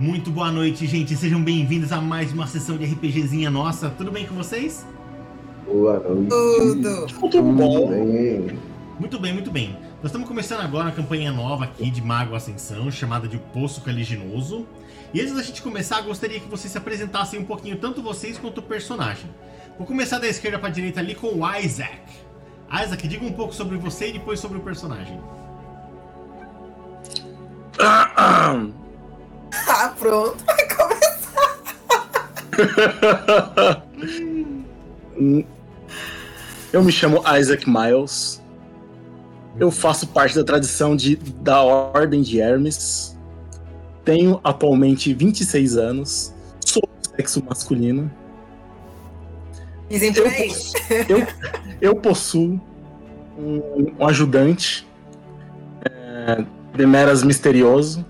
Muito boa noite, gente. Sejam bem-vindos a mais uma sessão de RPGzinha nossa. Tudo bem com vocês? Boa noite. Tudo. Muito bom. Bem. Muito bem, muito bem. Nós estamos começando agora uma campanha nova aqui de Mago Ascensão, chamada de Poço Caliginoso. E antes da gente começar, gostaria que vocês se apresentassem um pouquinho, tanto vocês quanto o personagem. Vou começar da esquerda para a direita ali com o Isaac. Isaac, diga um pouco sobre você e depois sobre o personagem. Ah, pronto, vai começar. Eu me chamo Isaac Miles. Eu faço parte da tradição de, da Ordem de Hermes. Tenho atualmente 26 anos. Sou do sexo masculino. Dizem por Eu, aí. possu- eu, eu possuo um, um ajudante, é, Demeras Misterioso,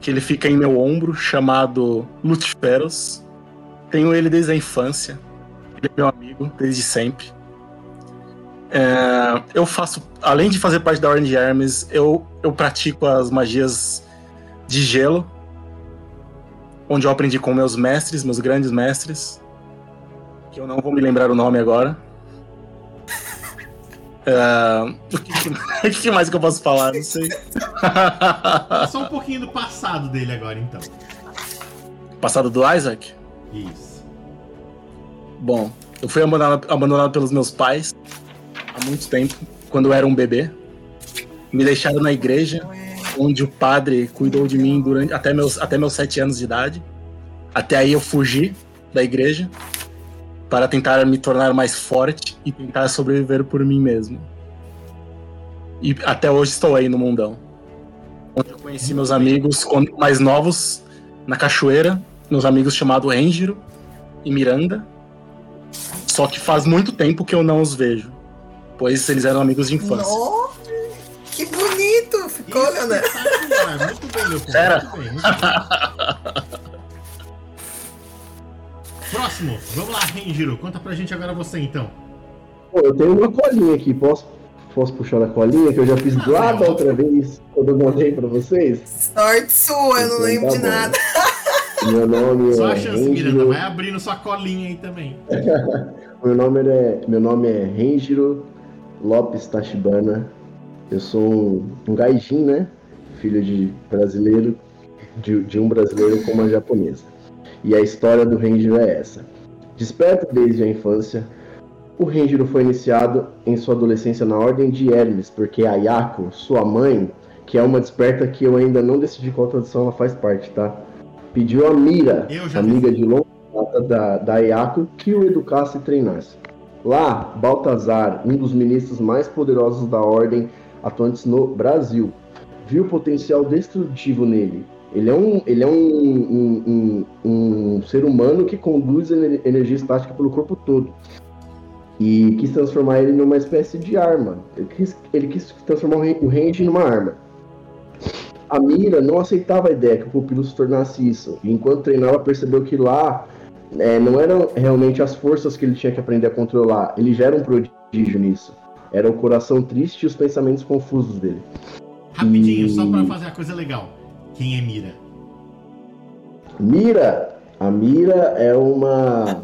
que ele fica em meu ombro, chamado Lutiferos. Tenho ele desde a infância. Ele é meu amigo desde sempre. É, eu faço, além de fazer parte da Ordem de Hermes, eu, eu pratico as magias de gelo, onde eu aprendi com meus mestres, meus grandes mestres que eu não vou me lembrar o nome agora. O que, o que mais que eu posso falar? Não sei. Só um pouquinho do passado dele agora, então. Passado do Isaac? Isso. Bom, eu fui abandonado, abandonado pelos meus pais há muito tempo, quando eu era um bebê. Me deixaram na igreja, onde o padre cuidou de mim durante até meus, até meus sete anos de idade. Até aí eu fugi da igreja para tentar me tornar mais forte e tentar sobreviver por mim mesmo. E até hoje estou aí no mundão. Onde eu conheci meus amigos mais novos na cachoeira, meus amigos chamados Enjiro e Miranda. Só que faz muito tempo que eu não os vejo, pois eles eram amigos de infância. Nossa, que bonito ficou, Leonardo. Espetacular. Muito bem, Leopoldo. Próximo. Vamos lá, Renjiro. Conta pra gente agora você, então. Pô, eu tenho uma colinha aqui. Posso, posso puxar a colinha que eu já fiz lá da outra vez, quando eu mandei pra vocês? Sorte sua, eu não Então lembro tá de bom. nada. Meu nome Só é a chance, Miranda. Renjiro. Vai abrindo sua colinha aí também. Meu nome é, meu nome é Renjiro Lopes Tachibana. Eu sou um, um gaijin, né? Filho de brasileiro, de, de um brasileiro com uma japonesa. E a história do Renjiro é essa. Desperto desde a infância, o Renjiro foi iniciado em sua adolescência na Ordem de Hermes, porque a Yako, sua mãe, que é uma desperta que eu ainda não decidi qual tradução ela faz parte, tá? Pediu a Mira, amiga de longa data da, da Yako, que o educasse e treinasse. Lá, Baltazar, um dos ministros mais poderosos da Ordem atuantes no Brasil, viu o potencial destrutivo nele. Ele é um, ele é um, um, um, um ser humano que conduz ener- energia estática pelo corpo todo. E quis transformar ele numa espécie de arma. Ele quis, ele quis transformar o Range numa arma. A Mira não aceitava a ideia que o pupilo se tornasse isso. E enquanto treinava, percebeu que lá é, não eram realmente as forças que ele tinha que aprender a controlar. Ele já era um prodígio nisso. Era o coração triste e os pensamentos confusos dele. Rapidinho, E- só pra fazer a coisa legal. Quem é Mira? Mira, a Mira é uma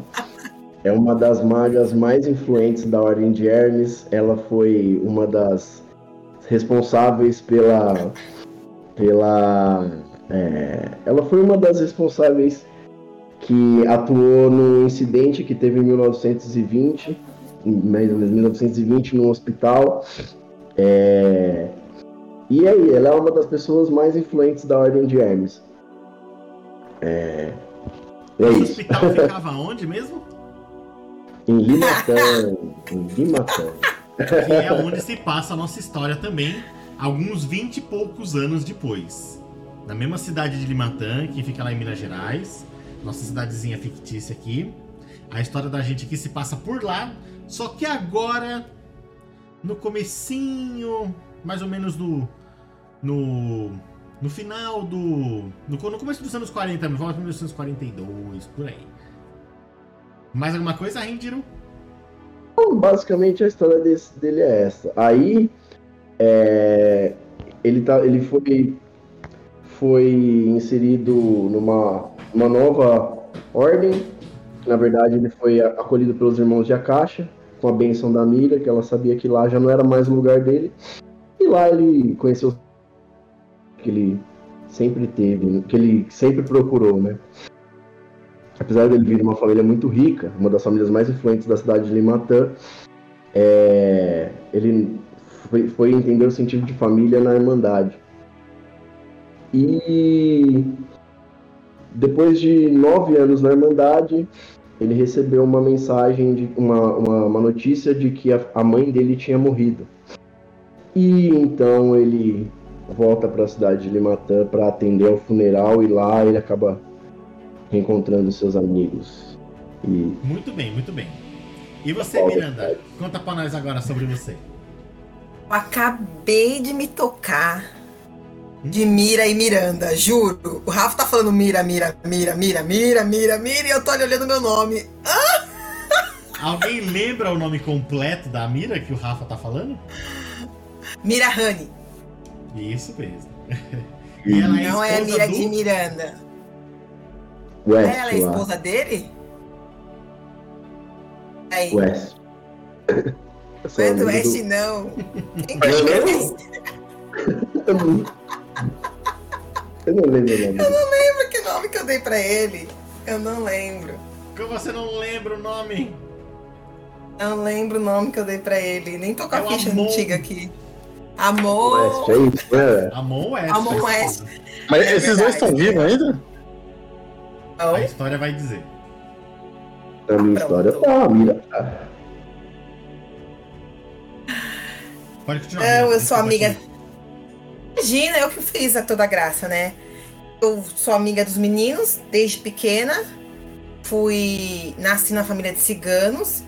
é uma das magas mais influentes da Ordem de Hermes. Ela foi uma das responsáveis pela pela é, ela foi uma das responsáveis que atuou no incidente que teve em 1920, em mais ou menos 1920 no hospital. É, e aí, ela é uma das pessoas mais influentes da Ordem de Hermes. É, é Esse isso. hospital ficava onde mesmo? Em Limatã. em Limatã. Que é onde se passa a nossa história também, alguns 20 e poucos anos depois. Na mesma cidade de Limatã, que fica lá em Minas Gerais, nossa cidadezinha fictícia aqui. A história da gente aqui se passa por lá, só que agora, no comecinho, mais ou menos do... No, no final do... No, no começo dos anos 40, no volta de 1942, por aí. Mais alguma coisa, Rendiro? Então, basicamente a história desse- dele é essa. Aí é, ele, tá, ele foi, foi inserido numa uma nova ordem. Na verdade, ele foi acolhido pelos irmãos de Akasha, com a benção da Mira, que ela sabia que lá já não era mais o lugar dele. E lá ele conheceu que ele sempre teve, que ele sempre procurou, né? Apesar dele vir de uma família muito rica, uma das famílias mais influentes da cidade de Limatã, é, ele foi, foi entender o sentido de família na Irmandade. E depois de nove anos na Irmandade, ele recebeu uma mensagem, de uma, uma, uma notícia de que a, a mãe dele tinha morrido. E então ele volta para a cidade de Limatã para atender ao funeral e lá ele acaba reencontrando seus amigos. E Muito bem, muito bem. E você, Olha, Miranda? Conta pra nós agora sobre você. Eu acabei de me tocar de Mira e Miranda, juro. O Rafa tá falando Mira, Mira, Mira, Mira, Mira, Mira, Mira, e eu tô ali olhando meu nome. Alguém lembra o nome completo da Mira que o Rafa tá falando? Mira Honey. Isso mesmo. E ela é Não é a Mira do... de Miranda. West, Ela é lá. esposa dele? Aí. West. Não é do West, não. Quem que é Não, não. West? Eu não... Eu não lembro o nome. dele. Lembra que nome que eu dei pra ele? Eu não lembro. Como você não lembra o nome? Não lembro o nome que eu dei pra ele. Nem tô com É a o ficha antiga aqui. Amor. West, é isso, né? Amon West. Amon a West. Mas É esses dois estão verdade. vivos ainda? Não. A história vai dizer. Na minha Pronto. história tá, a tá. Pode continuar. Não, eu sou amiga. Imagina, eu que fiz a toda a graça, né? Eu sou amiga dos meninos desde pequena. Fui. Nasci na família de ciganos.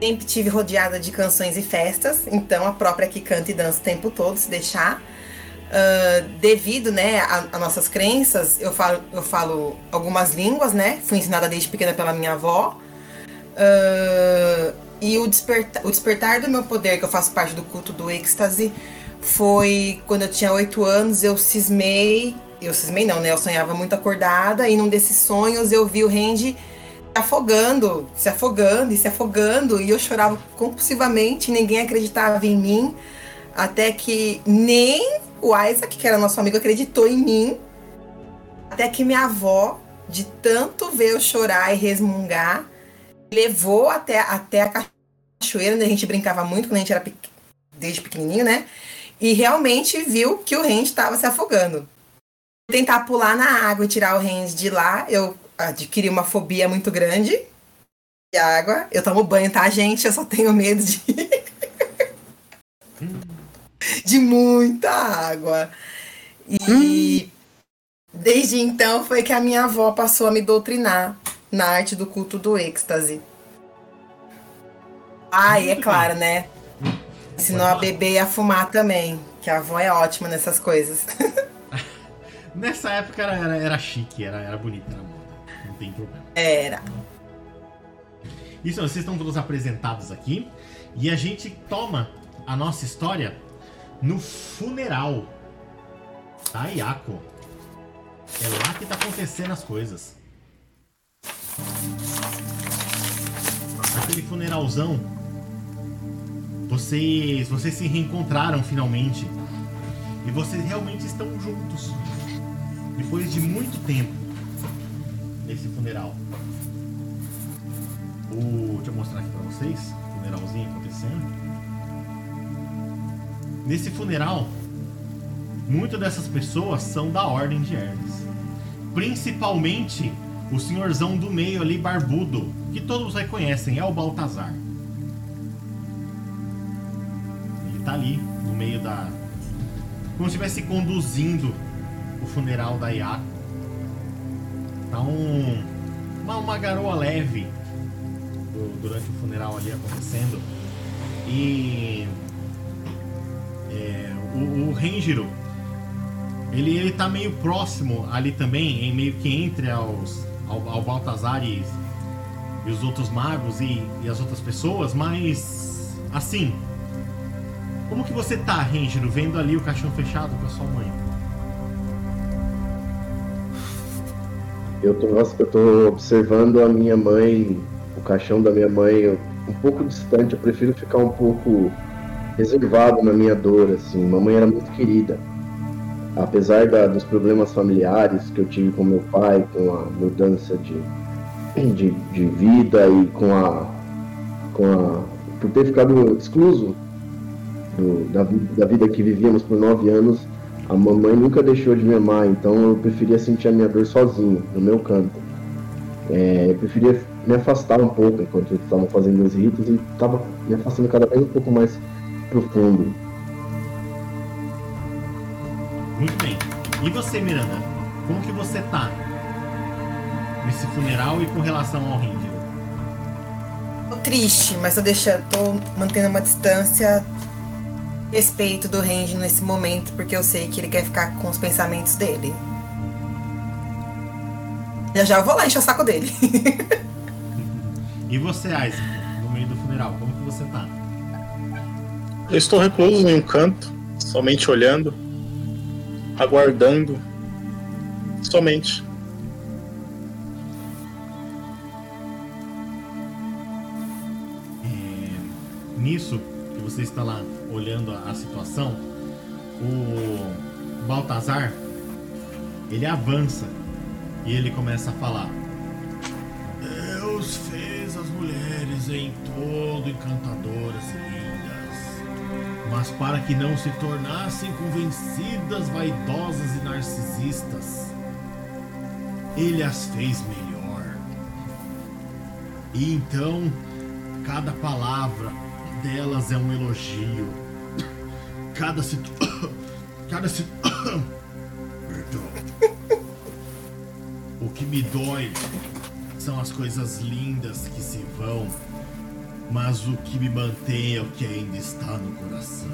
Sempre tive rodeada de canções e festas. Então a própria que canta e dança o tempo todo, se deixar. Ah, devido, né, a, a nossas crenças, eu falo, eu falo algumas línguas, né? Fui ensinada desde pequena pela minha avó. Ah, e o, desperta, o despertar do meu poder, que eu faço parte do culto do êxtase, foi quando eu tinha oito anos, eu cismei. Eu cismei não, né? Eu sonhava muito acordada, e num desses sonhos eu vi o Randy afogando, se afogando e se afogando, e eu chorava compulsivamente, ninguém acreditava em mim, até que nem o Isaac, que era nosso amigo, acreditou em mim, até que minha avó, de tanto ver eu chorar e resmungar, levou até, até a cachoeira, onde a gente brincava muito quando a gente era pequ- desde pequenininho, né? E realmente viu que o Randy estava se afogando. Tentar pular na água e tirar o Randy de lá, eu adquiri uma fobia muito grande de água. Eu tomo banho, tá, gente? Eu só tenho medo de. de muita água. E desde então foi que a minha avó passou a me doutrinar na arte do culto do êxtase. Ah, e é claro, né? Ensinou a beber e a fumar também. Que a avó é ótima nessas coisas. Nessa época era, era, era chique, era, era bonita, era. Não tem problema. Era. Isso, vocês estão todos apresentados aqui. E a gente toma a nossa história no funeral da Ayako. É lá que tá acontecendo as coisas. Aquele funeralzão. Vocês, vocês se reencontraram finalmente. E vocês realmente estão juntos. Depois de muito tempo. Nesse funeral. O, deixa eu mostrar aqui pra vocês. Funeralzinho acontecendo. Nesse funeral, muitas dessas pessoas são da Ordem de Hermes. Principalmente o senhorzão do meio ali, barbudo, que todos reconhecem, é o Baltazar. Ele tá ali, no meio da. Como se estivesse conduzindo o funeral da Yako. Tá um. Uma, uma garoa leve do- durante o funeral ali acontecendo. E. é, o, o Renjiro, ele, ele tá meio próximo ali também, em meio que entre aos, ao, ao Baltazar e, e os outros magos e, e as outras pessoas, mas assim. Como que você tá, Renjiro, vendo ali o caixão fechado com a sua mãe? Eu tô, eu tô observando a minha mãe, o caixão da minha mãe, um pouco distante. Eu prefiro ficar um pouco reservado na minha dor, assim. Mamãe era muito querida. Apesar da, dos problemas familiares que eu tive com meu pai, com a mudança de, de, de vida e com a, com a. por ter ficado excluso do, da, da vida que vivíamos por nove anos, a mamãe nunca deixou de me amar, então eu preferia sentir a minha dor sozinho, no meu canto. É, eu preferia me afastar um pouco enquanto eles estavam fazendo os ritos e estava me afastando cada vez um pouco mais profundo. Muito bem. E você, Miranda? Como que você tá nesse funeral e com relação ao Ranger? Tô triste, mas eu deixo, tô mantendo uma distância respeito do Ranger nesse momento, porque eu sei que ele quer ficar com os pensamentos dele. Já já eu vou lá encher o saco dele. e você, Isaac, no meio do funeral, como que você tá? Eu estou recluso em um canto, somente olhando, aguardando, somente. É, nisso que você está lá olhando a, situação, o Baltazar ele avança e ele começa a falar. Deus fez as mulheres em todo encantadoras e lindas, mas para que não se tornassem convencidas, vaidosas e narcisistas, ele as fez melhor. E então, cada palavra delas é um elogio. Cada situ... Cada situ... Perdão. O que me dói são as coisas lindas que se vão, mas o que me mantém é o que ainda está no coração.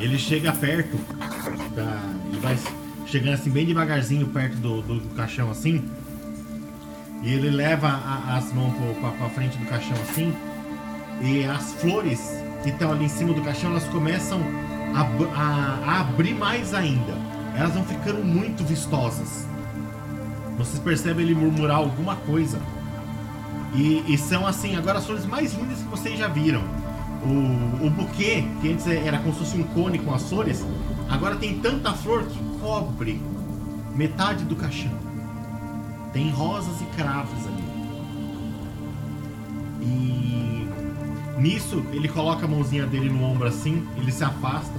Ele chega perto da. vai chegando assim bem devagarzinho perto do, do, do caixão assim. E ele leva a, as mãos para frente do caixão assim. E as flores estão ali em cima do caixão, elas começam a, a, a abrir mais ainda. Elas vão ficando muito vistosas. Vocês percebem ele murmurar alguma coisa. E, e, são assim, agora as flores mais lindas que vocês já viram. O, o buquê, que antes era como se fosse um cone com as flores, agora tem tanta flor que cobre metade do caixão. Tem rosas e cravos ali. E nisso ele coloca a mãozinha dele no ombro assim, ele se afasta,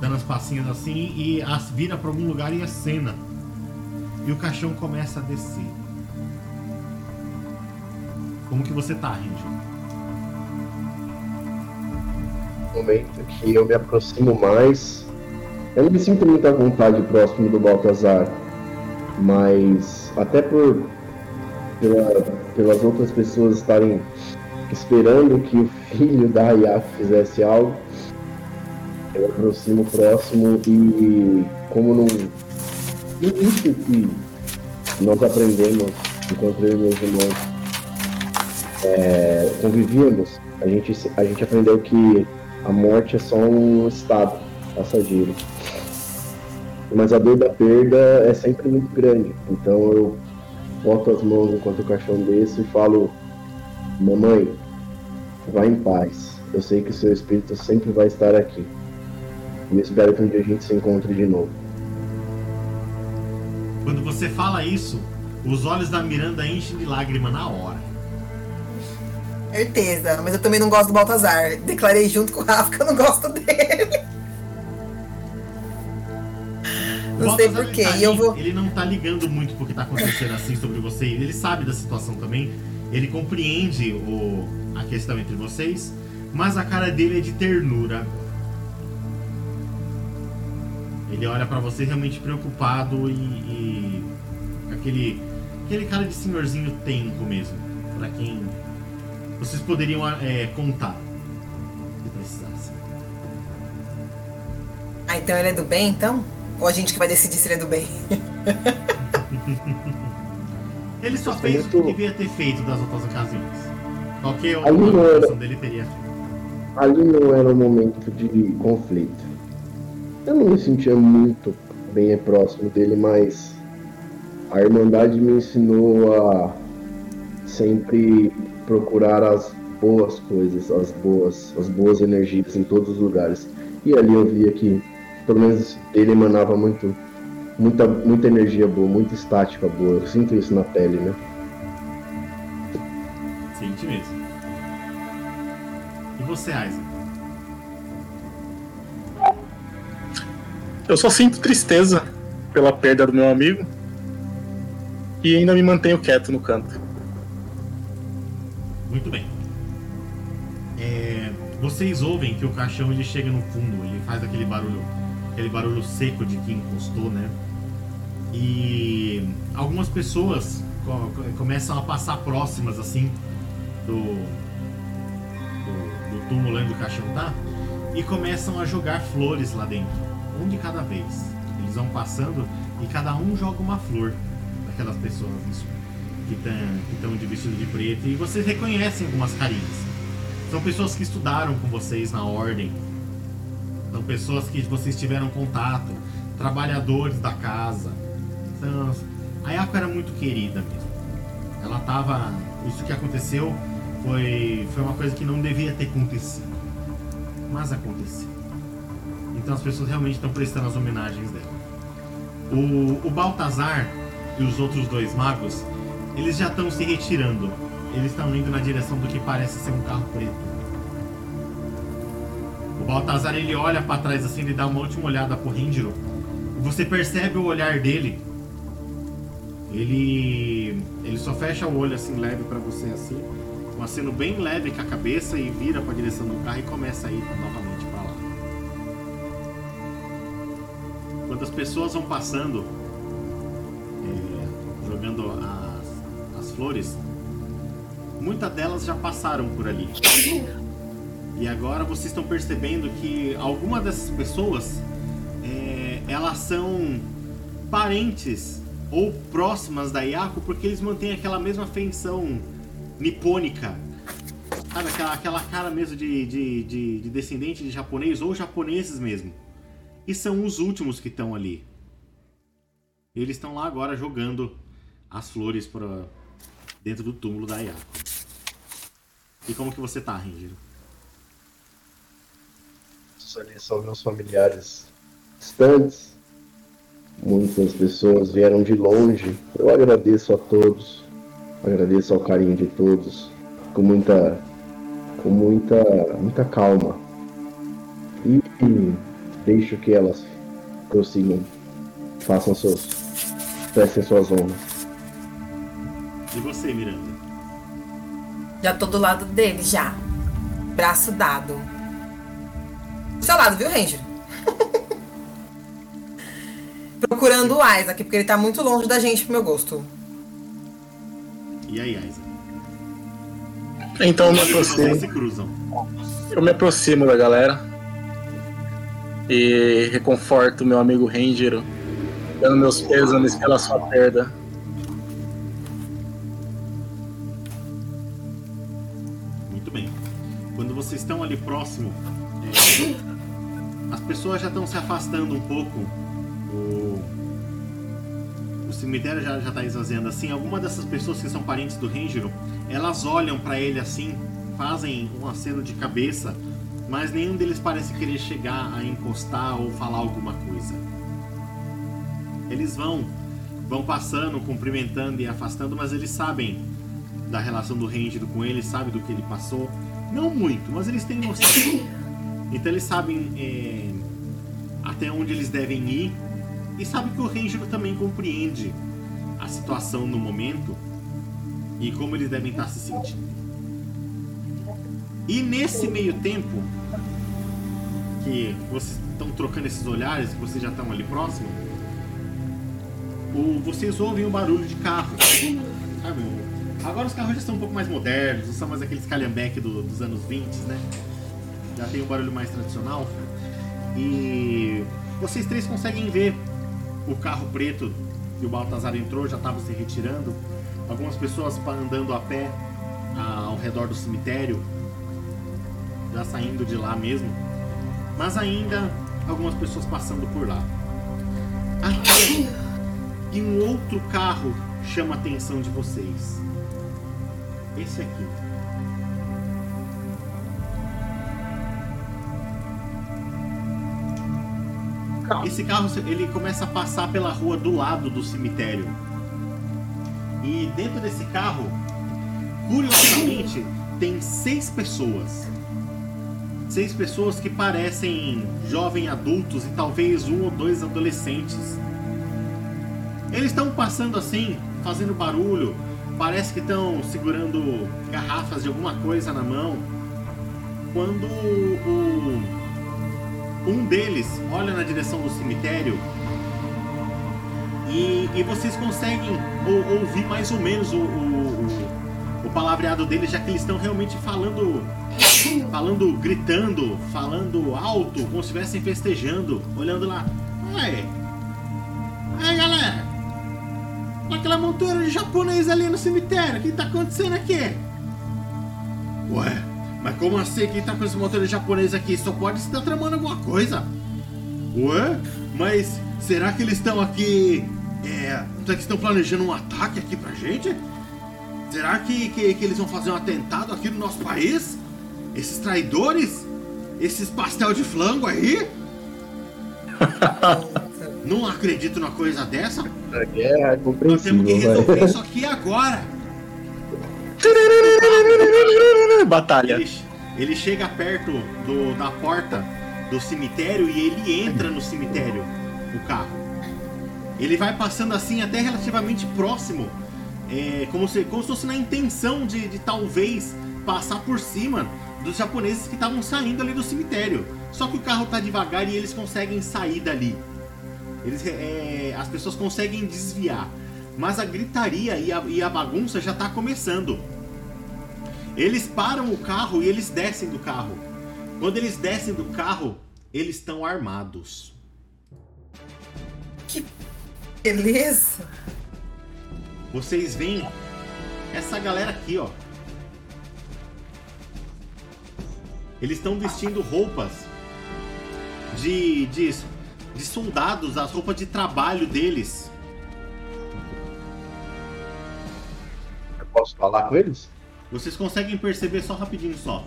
dando as passinhas assim e as vira para algum lugar e acena. E o caixão começa a descer. Como que você tá, Ranger? momento que eu me aproximo mais. Eu não me sinto muito à vontade próximo do Baltazar, mas até por pela, pelas outras pessoas estarem esperando que o filho da Ayako fizesse algo, eu aproximo próximo e como no início que nós aprendemos enquanto eu e meus irmãos é, convivíamos, a gente, a gente aprendeu que a morte é só um estado passageiro. Mas a dor da perda é sempre muito grande. Então eu boto as mãos enquanto o caixão desce e falo: Mamãe, vá em paz. Eu sei que o seu espírito sempre vai estar aqui. E espero que um dia a gente se encontre de novo. Quando você fala isso, os olhos da Miranda enchem de lágrima na hora. Certeza, mas eu também não gosto do Baltazar. Declarei junto com o Rafa que eu não gosto dele. Não sei porquê. Tá eu vou. Ele não tá ligando muito porque tá acontecendo assim sobre você. Ele sabe da situação também. Ele compreende o, a questão entre vocês. Mas a cara dele é de ternura. Ele olha para você realmente preocupado e, e, aquele aquele cara de senhorzinho tenco mesmo, para quem vocês poderiam é, contar se precisasse. Ah, então ele é do bem, então? Ou a gente que vai decidir se ele é do bem? ele só fez o que devia ter feito das outras ocasiões. Qualquer outra ocasião dele teria. Ali não era um momento de conflito. Eu não me sentia muito bem próximo dele, mas a Irmandade me ensinou a sempre procurar as boas coisas, as boas, as boas energias em todos os lugares. E ali eu via que, pelo menos ele emanava muito, muita, muita energia boa, muita estática boa. Eu sinto isso na pele, né? Você, Isaac? Eu só sinto tristeza pela perda do meu amigo e ainda me mantenho quieto no canto. Muito bem. É, vocês ouvem que o caixão ele chega no fundo, ele faz aquele barulho, aquele barulho seco de que encostou, né? E algumas pessoas co começam a passar próximas assim do, do, do túmulo onde o caixão tá e começam a jogar flores lá dentro, um de cada vez. Eles vão passando e cada um joga uma flor daquelas pessoas que estão de vestido de preto e vocês reconhecem algumas carinhas. São pessoas que estudaram com vocês na ordem, são pessoas que vocês tiveram contato, trabalhadores da casa. Então, a Yako era muito querida mesmo. Ela tava. Isso que aconteceu foi, foi uma coisa que não devia ter acontecido. Mas aconteceu. Então as pessoas realmente estão prestando as homenagens dela. O, o Baltazar e os outros dois magos, eles já estão se retirando. Eles estão indo na direção do que parece ser um carro preto. O Baltazar ele olha para trás assim, ele dá uma última olhada pro Ríndiro. Você percebe o olhar dele. Ele ele só fecha o olho assim leve para você assim, um aceno bem leve com a cabeça e vira para a direção do carro e começa a ir novamente para lá. Quando as pessoas vão passando, é, jogando as, as flores, muitas delas já passaram por ali. E agora vocês estão percebendo que algumas dessas pessoas é, elas são parentes ou próximas da Yako porque eles mantêm aquela mesma feição nipônica. Sabe, aquela, aquela cara mesmo de, de, de, de descendente de japonês ou japoneses mesmo. E são os últimos que estão ali. Eles estão lá agora jogando as flores dentro do túmulo da Yako. E como que você tá, Ranger? Ali são meus familiares distantes. Muitas pessoas vieram de longe. Eu agradeço a todos. Agradeço ao carinho de todos. Com muita. Com muita. muita calma. E, e deixo que elas prossigam. Façam seus. prestem suas honras. E você, Miranda? Já tô do lado dele, já. Braço dado. Do seu lado, viu, Ranger? Procurando o Isaac, porque ele tá muito longe da gente pro meu gosto. E aí, Isaac? Então eu me Vocês aproximo. se cruzam. Eu me aproximo da galera e reconforto meu amigo Ranger, dando meus pêsames pela sua perda. Muito bem. Quando vocês estão ali próximo, é, as pessoas já estão se afastando um pouco. O, o cemitério já está esvaziando assim. Algumas dessas pessoas que são parentes do Ranger, elas olham para ele assim, fazem um aceno de cabeça, mas nenhum deles parece querer chegar a encostar ou falar alguma coisa. Eles vão, vão passando, cumprimentando e afastando, mas eles sabem da relação do Ranger com ele, sabe do que ele passou. Não muito, mas eles têm noção. Então eles sabem é, até onde eles devem ir e sabem que o Ranger também compreende a situação no momento e como eles devem estar se sentindo. E nesse meio tempo que vocês estão trocando esses olhares, que vocês já estão ali próximo, vocês ouvem o barulho de carro. Sabe? Agora os carros já são um pouco mais modernos, não são mais aqueles calhambeque do- dos anos 20, né? Já tem um barulho mais tradicional. E vocês três conseguem ver o carro preto que o Baltazar entrou, já estava se retirando. Algumas pessoas andando a pé ao redor do cemitério, já saindo de lá mesmo. Mas ainda algumas pessoas passando por lá. E um outro carro chama a atenção de vocês. Esse aqui. Esse carro ele começa a passar pela rua do lado do cemitério. E dentro desse carro, curiosamente, tem seis pessoas. Seis pessoas que parecem jovens adultos e talvez um ou dois adolescentes. Eles estão passando assim, fazendo barulho, parece que estão segurando garrafas de alguma coisa na mão. Quando o, um deles olha na direção do cemitério e, e vocês conseguem ou, ouvir mais ou menos o, o, o, palavreado deles, já que eles estão realmente falando, falando, gritando, falando alto, como se estivessem festejando, olhando lá. Aí, aí galera, aquela montura de japonês ali no cemitério, o que tá acontecendo aqui? Ué, mas como assim que tá com esse motor japonês aqui? Só pode estar tramando alguma coisa. Ué? Mas será que eles estão aqui. É. Será que estão planejando um ataque aqui pra gente? Será que, que, que eles vão fazer um atentado aqui no nosso país? Esses traidores? Esses pastel de flango aí? Não acredito numa coisa dessa. A guerra é Nós temos que resolver isso aqui agora. Batalha. Ele, ele chega perto do, da porta do cemitério e ele entra no cemitério, o carro. Ele vai passando assim até relativamente próximo, é, como, se, como se fosse na intenção de, de talvez passar por cima dos japoneses que estavam saindo ali do cemitério. Só que o carro tá devagar e eles conseguem sair dali. Eles, é, as pessoas conseguem desviar. Mas a gritaria e a, e a bagunça já tá começando. Eles param o carro e eles descem do carro. Quando eles descem do carro, eles estão armados. Que beleza! Vocês veem essa galera aqui, ó. Eles estão vestindo roupas de, de, de soldados, as roupas de trabalho deles. Eu posso falar com eles? Vocês conseguem perceber só rapidinho só.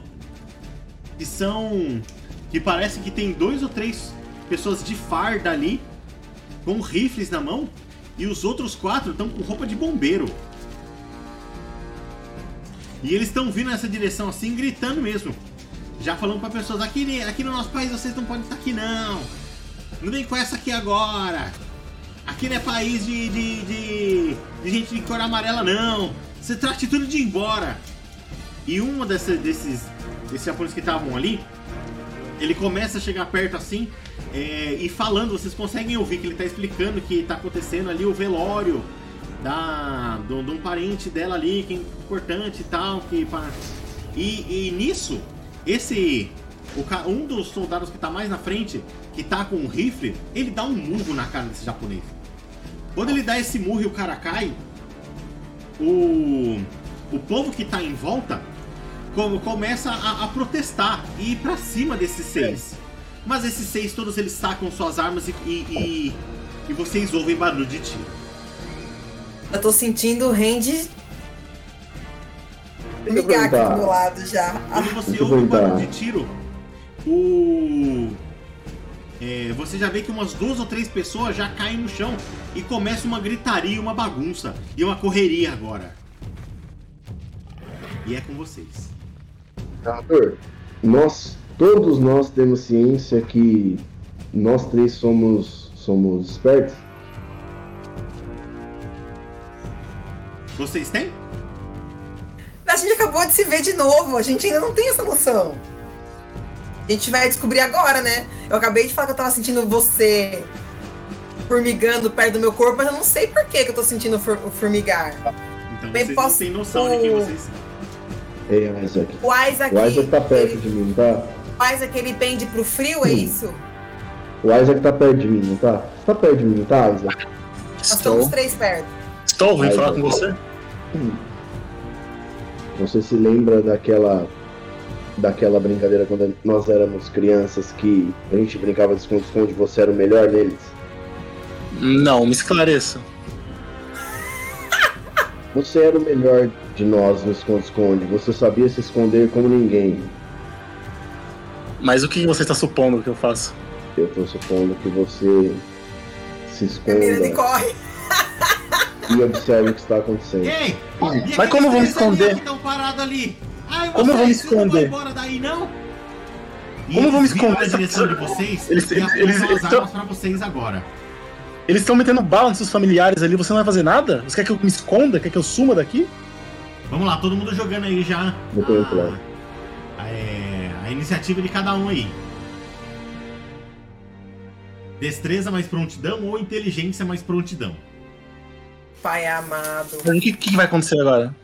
Que são. Que parece que tem dois ou três pessoas de farda ali, com rifles na mão, e os outros quatro estão com roupa de bombeiro. E eles estão vindo nessa direção assim, gritando mesmo. Já falando para pessoas, aqui, aqui no nosso país vocês não podem estar aqui não. Não vem com essa aqui agora. Aqui não é país de, de, de, de gente de cor amarela não. Você trate tudo de ir embora. E uma desses, desses japoneses que estavam ali, ele começa a chegar perto assim é, e falando, vocês conseguem ouvir que ele está explicando que está acontecendo ali o velório da, de um parente dela ali, que é importante e tal. Que, pá. e, e nisso, esse. O, um dos soldados que está mais na frente, que está com um rifle, ele dá um murro na cara desse japonês. Quando ele dá esse murro e o cara cai, o, o povo que está em volta como começa a, a protestar e ir pra cima desses seis. É. Mas esses seis, todos eles sacam suas armas e, e, e, vocês ouvem barulho de tiro. Eu tô sentindo o Randy ligar aqui do meu lado já. Quando você ouve o barulho de tiro, o. É, você já vê que umas duas ou três pessoas já caem no chão e começa uma gritaria, uma bagunça e uma correria agora. E é com vocês narrador, nós, todos nós temos ciência que nós três somos, somos espertos? Vocês têm? A gente acabou de se ver de novo, a gente ainda não tem essa noção. A gente vai descobrir agora, né? Eu acabei de falar que eu tava sentindo você formigando perto do meu corpo, mas eu não sei por que, que eu tô sentindo formigar. Então Bem, vocês posso... não têm noção de quem vocês são. Ei, Isaac. O Isaac. O Isaac tá perto ele... de mim, tá? O Isaac ele pende pro frio, é isso? O Isaac tá perto de mim, não tá? Você tá perto de mim, tá, Isaac? Nós estamos três perto. Estou, vim falar com você. Hum. Você se lembra daquela daquela brincadeira quando nós éramos crianças que a gente brincava de esconde-esconde e você era o melhor neles? Não, me esclareça. Você era o melhor de nós no esconde-esconde. Você sabia se esconder como ninguém. Mas o que você está supondo que eu faço? Eu tô supondo que você se Ele esconda corre. e observe o que está acontecendo. Ei! Mas como eu vou me aqueles três ali esconder? que estão parados ali? Ai, Como eu vou me vocês não vão esconder? embora daí, não? Como eu vou me eles viram esconder? na direção de vocês Eles- eles- as eles armas tão- pra vocês agora. Eles estão metendo bala nos seus familiares ali, você não vai fazer nada? Você quer que eu me esconda? Quer que eu suma daqui? Vamos lá, todo mundo jogando aí já a, a, é, a iniciativa de cada um aí. Destreza mais prontidão ou inteligência mais prontidão? Pai amado. O que, que vai acontecer agora?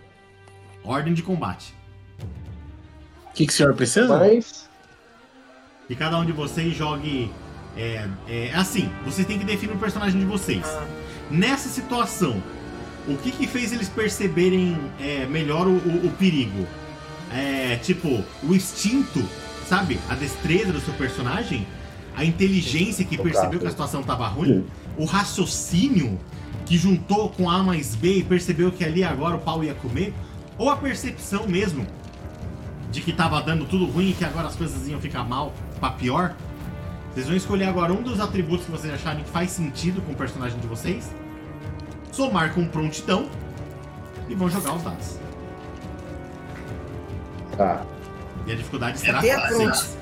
Ordem de combate. O que, que o senhor precisa? Mas Que cada um de vocês jogue. É, é assim, vocês têm que definir o personagem de vocês. Ah, Nessa situação, o que que fez eles perceberem é, melhor o, o- o perigo? É, tipo, o instinto, sabe? A destreza do seu personagem? A inteligência que percebeu que a situação tava ruim? O raciocínio que juntou com A mais B e percebeu que ali agora o pau ia comer? Ou a percepção mesmo de que tava dando tudo ruim e que agora as coisas iam ficar mal pra pior? Vocês vão escolher agora um dos atributos que vocês acharem que faz sentido com o personagem de vocês, somar com prontidão e vão jogar os dados. tá. E a dificuldade será Cadê a 6.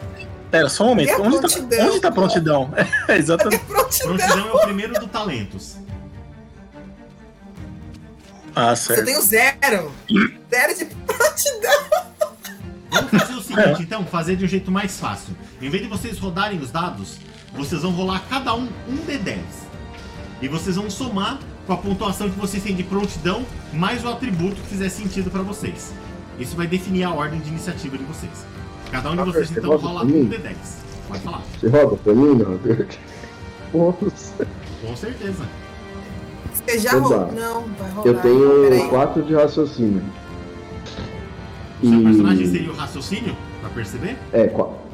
Pera, só um momento. Cadê a Onde tá, prontidão? onde tá prontidão? É, exatamente. prontidão. Prontidão é o primeiro do talentos. Ah, Eu certo. tenho zero. Zero de prontidão. Vamos fazer o seguinte, então, fazer de um jeito mais fácil. Em vez de vocês rodarem os dados, vocês vão rolar cada um um D10. E vocês vão somar com a pontuação que vocês têm de prontidão, mais o atributo que fizer sentido pra vocês. Isso vai definir a ordem de iniciativa de vocês. Cada um de Ah, vocês, você então, rola um D10. Pode falar. Você roda pra mim, não? Bônus. Com certeza. Você já rolou? Não, vai rolar. Eu tenho Peraí. 4 de raciocínio. O seu personagem seria o raciocínio, pra perceber? É,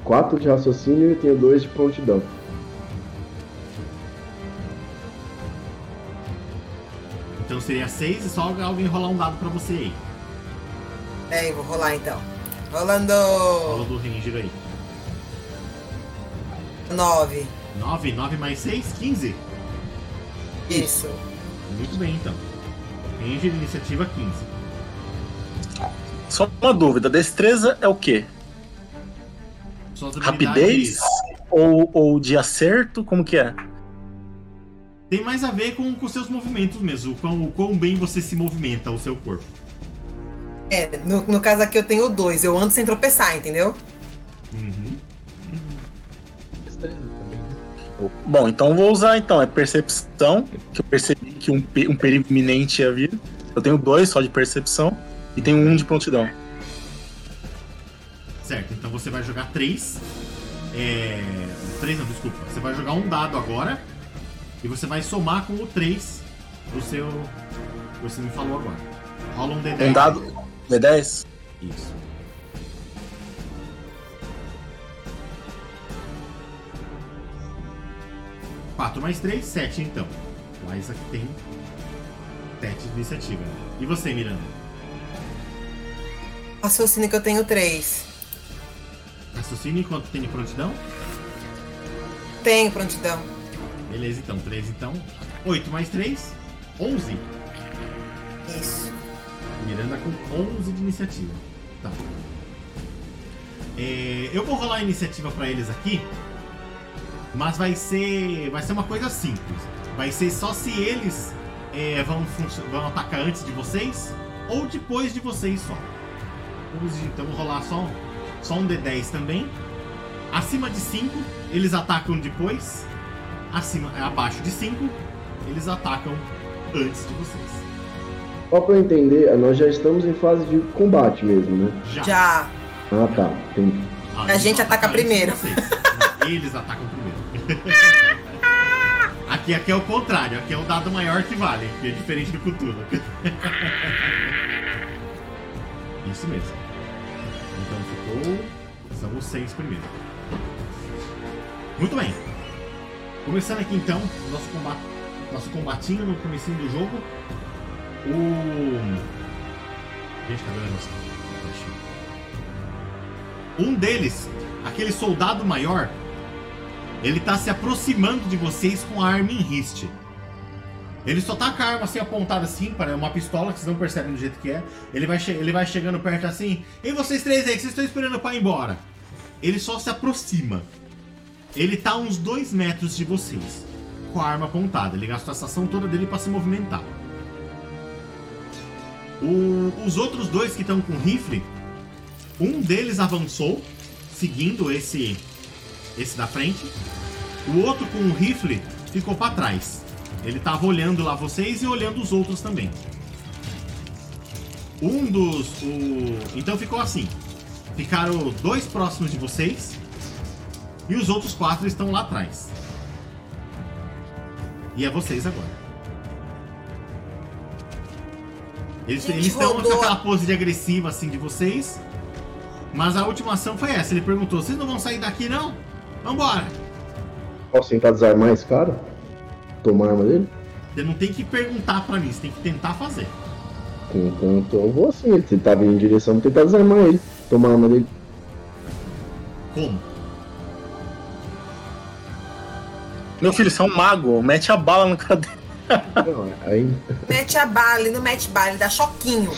4 de raciocínio e tenho 2 de prontidão. Então seria 6 e só alguém rolar um dado pra você aí. É, eu vou rolar então. Rolando Rola do Ranger aí. nove. 9, 9 mais 6, 15. Isso. Muito bem, então. Ranger, iniciativa 15. Só uma dúvida. Destreza é o quê? Rapidez? Ou, ou de acerto? Como que é? Tem mais a ver com os seus movimentos mesmo. O quão, o quão bem você se movimenta o seu corpo. É, no, no caso aqui eu tenho dois. Eu ando sem tropeçar, entendeu? Uhum. Bom, então eu vou usar então. É percepção, que eu percebi que um, um perigo iminente ia vir. Eu tenho dois só de percepção e tenho um de prontidão. Certo, então você vai jogar 3. É. 3 não, desculpa. Você vai jogar um dado agora. E você vai somar com o 3 do seu. que você me falou agora. Rola um D10. Um dado D10? Isso. Quatro mais três, sete então. O Isaac tem sete de iniciativa. E você, Miranda? Raciocínio que eu tenho três. Raciocínio enquanto tem prontidão? Tenho prontidão. Beleza, então. Três então. Oito mais três, onze. Isso. Miranda com 11 de iniciativa. Tá. É, eu vou rolar a iniciativa pra eles aqui, mas vai ser vai ser uma coisa simples. Vai ser só se eles é, vão, vão atacar antes de vocês ou depois de vocês só. Vamos, então rolar só, só um D10 também. Acima de 5, eles atacam depois. Acima, abaixo de 5, eles atacam antes de vocês. Só pra eu entender, nós já estamos em fase de combate mesmo, né? Já. Já. Ah, tá. Entendi. Ah, A gente ataca de primeiro. Eles atacam primeiro. Aqui, aqui é o contrário, aqui é o dado maior que vale, que é diferente do Cthulhu. Isso mesmo. Então ficou. São os seis primeiro. Muito bem. Começando aqui então, nosso combate. Nosso combatinho no comecinho do jogo. O. Gente, cadê o negócio? Um deles, aquele soldado maior, ele tá se aproximando de vocês com a arma em riste. Ele só tá com a arma assim apontada assim, para uma pistola que vocês não percebem do jeito que é. Ele vai, ele vai chegando perto assim. E vocês três aí, que vocês estão esperando pra ir embora? Ele só se aproxima. Ele tá a uns dois metros de vocês, com a arma apontada. Ele gastou essa ação toda dele pra se movimentar. O- os outros dois que estão com rifle, um deles avançou, seguindo esse esse da frente. O outro com o rifle ficou pra trás. Ele tava olhando lá vocês e olhando os outros também. Um dos. O... Então ficou assim. Ficaram dois próximos de vocês. E os outros quatro estão lá atrás. E é vocês agora. Eles eles estão com aquela pose de agressiva assim de vocês. Mas a última ação foi essa. Ele perguntou: vocês não vão sair daqui não? Vambora! Posso tentar desarmar esse cara? Tomar a arma dele? Você não tem que perguntar pra mim, você tem que tentar fazer. Então, então eu vou assim. Ele tá vindo em direção, vou tentar desarmar ele. Tomar a arma dele. Como? Meu filho, você é um mago. Mete a bala no cara dele. Não, aí. Mete a bala, ele não mete bala, ele dá choquinho.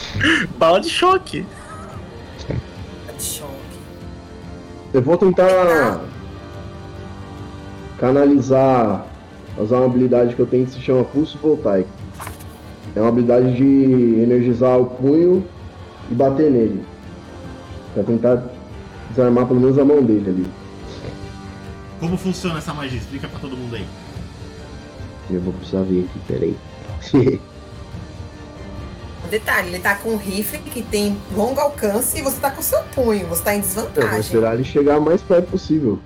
Bala de choque. Dá de choque. Eu vou tentar canalizar, usar uma habilidade que eu tenho que se chama Pulso Voltaico. É uma habilidade de energizar o punho e bater nele. Pra tentar desarmar pelo menos a mão dele ali. Como funciona essa magia? Explica pra todo mundo aí. Eu vou precisar ver aqui, peraí. Detalhe, ele tá com um rifle que tem longo alcance e você tá com seu punho, você tá em Eu vou desvantagem. esperar ele chegar o mais perto possível.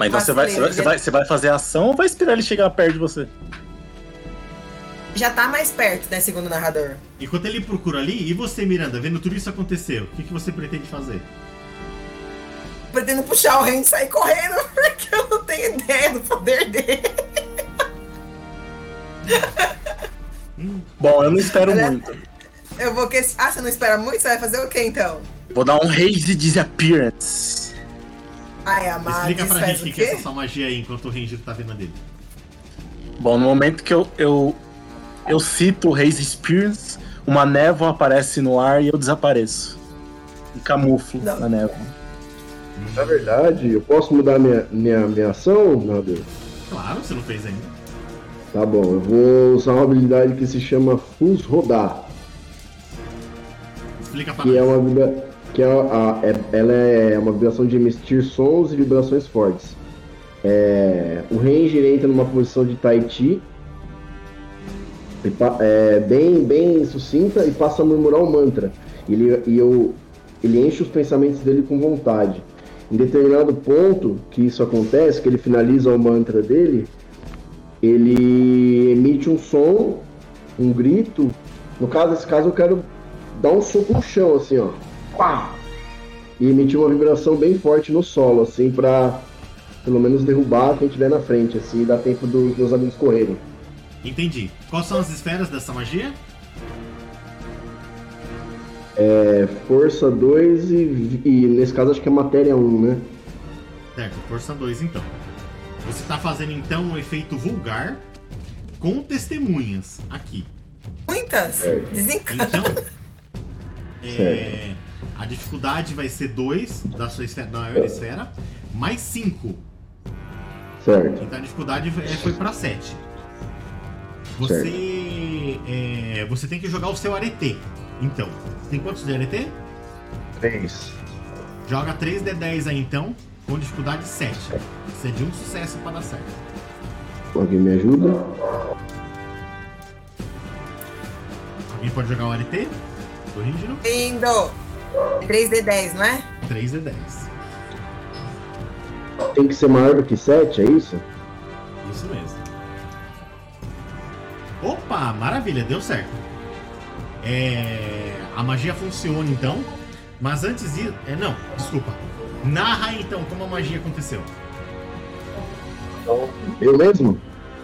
Mas você vai, você, vai, você, vai, você vai fazer a ação ou vai esperar ele chegar perto de você? Já tá mais perto, né, segundo o narrador. Enquanto ele procura ali, e você, Miranda, vendo tudo isso acontecer, o que, que você pretende fazer? Pretendo puxar o rei e sair correndo, porque eu não tenho ideia do poder dele. Bom, eu não espero Olha- muito. Eu vou que. Ah, você não espera muito? Você vai fazer o quê então? Vou dar um Haze Disappearance. Ai, amado, Explica pra faz gente o que que é essa sua magia aí, enquanto o Ranger tá vendo a dele. Bom, no momento que eu, eu, eu cito o Haze Experience, uma névoa aparece no ar e eu desapareço. E camuflo Não. na névoa. Na verdade, eu posso mudar minha, minha, minha ação, meu Deus? Claro, você não fez ainda. Tá bom, eu vou usar uma habilidade que se chama Fus Rodar. Explica pra que é nós. uma vibra... que é a, é- ela é uma vibração de emitir sons e vibrações fortes. É, o Ranger entra numa posição de Tai Chi, pa- é, bem, bem sucinta, e passa a murmurar um mantra. Ele, e eu, ele enche os pensamentos dele com vontade. Em determinado ponto que isso acontece, que ele finaliza o mantra dele, ele emite um som, um grito. No caso, nesse caso, eu quero dar um soco no chão, assim, ó. Pá! E emitir uma vibração bem forte no solo, assim, pra pelo menos derrubar quem tiver na frente, assim, e dar tempo dos meus amigos correrem. Entendi. Quais são as esferas dessa magia? É força 2 e, e nesse caso acho que é matéria 1, né? Certo, força 2 então. Você tá fazendo então um efeito vulgar com testemunhas aqui. Muitas? Desencana. Então, é, a dificuldade vai ser 2 da sua esfera, da maior esfera, mais 5. Certo. Então a dificuldade foi- é, foi pra 7. Você, é, você tem que jogar o seu arete. Então, você tem quantos de arete? 3. Joga 3 de 10 aí então, com dificuldade 7. Precisa de um sucesso pra dar certo. Alguém me ajuda? Alguém pode jogar o arete? Do Rígido? Lindo! 3D10, não é? 3 de 10. Tem que ser maior do que 7, é isso? Isso mesmo. Opa, maravilha, deu certo. É, a magia funciona então, mas antes de. É, não, desculpa. Narra então como a magia aconteceu. Eu mesmo?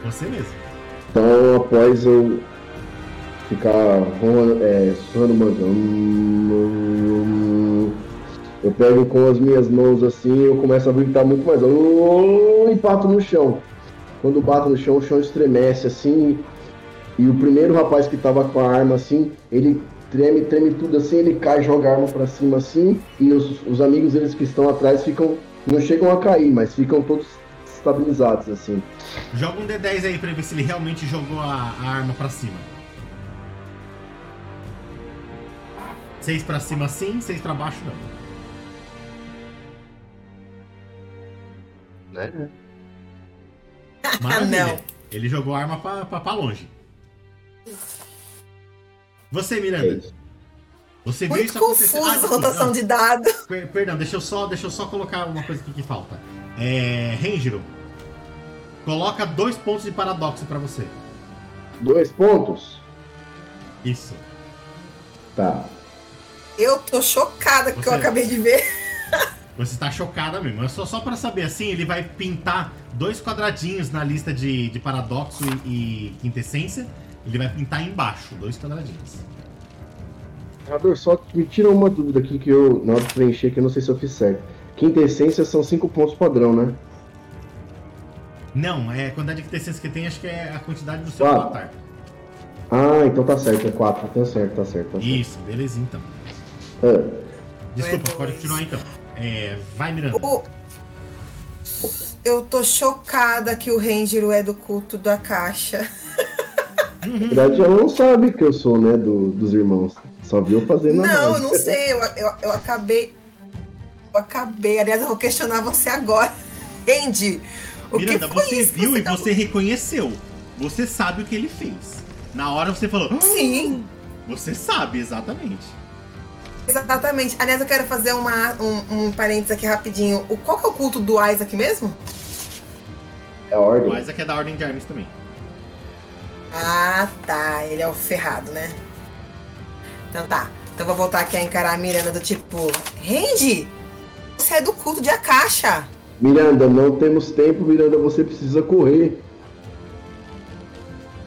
Você mesmo. Então, após eu ficar é, sussurrando mantra, hum, eu pego com as minhas mãos assim eu começo a gritar muito mais e bato no chão. Quando bato no chão, o chão estremece assim. E o primeiro rapaz que tava com a arma assim, ele treme, treme tudo assim, ele cai, joga a arma pra cima assim, e os, os amigos deles que estão atrás ficam. não chegam a cair, mas ficam todos estabilizados assim. Joga um D10 aí pra ver se ele realmente jogou a, a arma pra cima. Seis pra cima sim, seis pra baixo não. Né? Maravilha. Não. Ele jogou a arma pra, pra, pra longe. Você, Miranda, isso. você viu Muito isso acontecer? confuso Ah, essa rotação não. de dado. Per- perdão, deixa eu, só, deixa eu só colocar uma coisa aqui que falta. É. Renjiro. Coloca dois pontos de paradoxo pra você. Dois pontos? Isso. Tá. Eu tô chocada com o que eu acabei de ver. Você tá chocada mesmo. É só, só para saber assim, ele vai pintar dois quadradinhos na lista de, de paradoxo e, e quintessência. Ele vai pintar embaixo, dois quadradinhos. Narrador, só me tira uma dúvida aqui que eu, na hora de preencher, que eu não sei se eu fiz certo. Quinta essência são cinco pontos padrão, né? Não, é a quantidade de quintessência que tem, acho que é a quantidade do seu Ah. avatar. Ah, então tá certo, é quatro. Tá certo, tá certo. Tá certo. Isso, beleza então. Ah, Desculpa, É pode continuar então. É, vai, Miranda. O- Eu tô chocada que o Ranger é do culto da caixa. na verdade, ela não sabe que eu sou, né, do- dos irmãos. Só viu fazendo a Não, eu não sei. Eu, eu, eu acabei. Eu acabei. Aliás, eu vou questionar você agora. Randy, o Miranda, que foi você isso viu e acabou- você reconheceu. Você sabe o que ele fez. Na hora você falou. "Ah!" Sim, Você sabe, exatamente. Exatamente. Aliás, eu quero fazer uma, um, um parênteses aqui rapidinho. O, qual que é o culto do Isaac mesmo? É a ordem. O Isaac é da Ordem de Armas também. Ah, tá. Ele é o ferrado, né? Então tá. Então eu vou voltar aqui a encarar a Miranda do tipo. Randy, você é do culto de Akasha. Miranda, não temos tempo, Miranda, você precisa correr.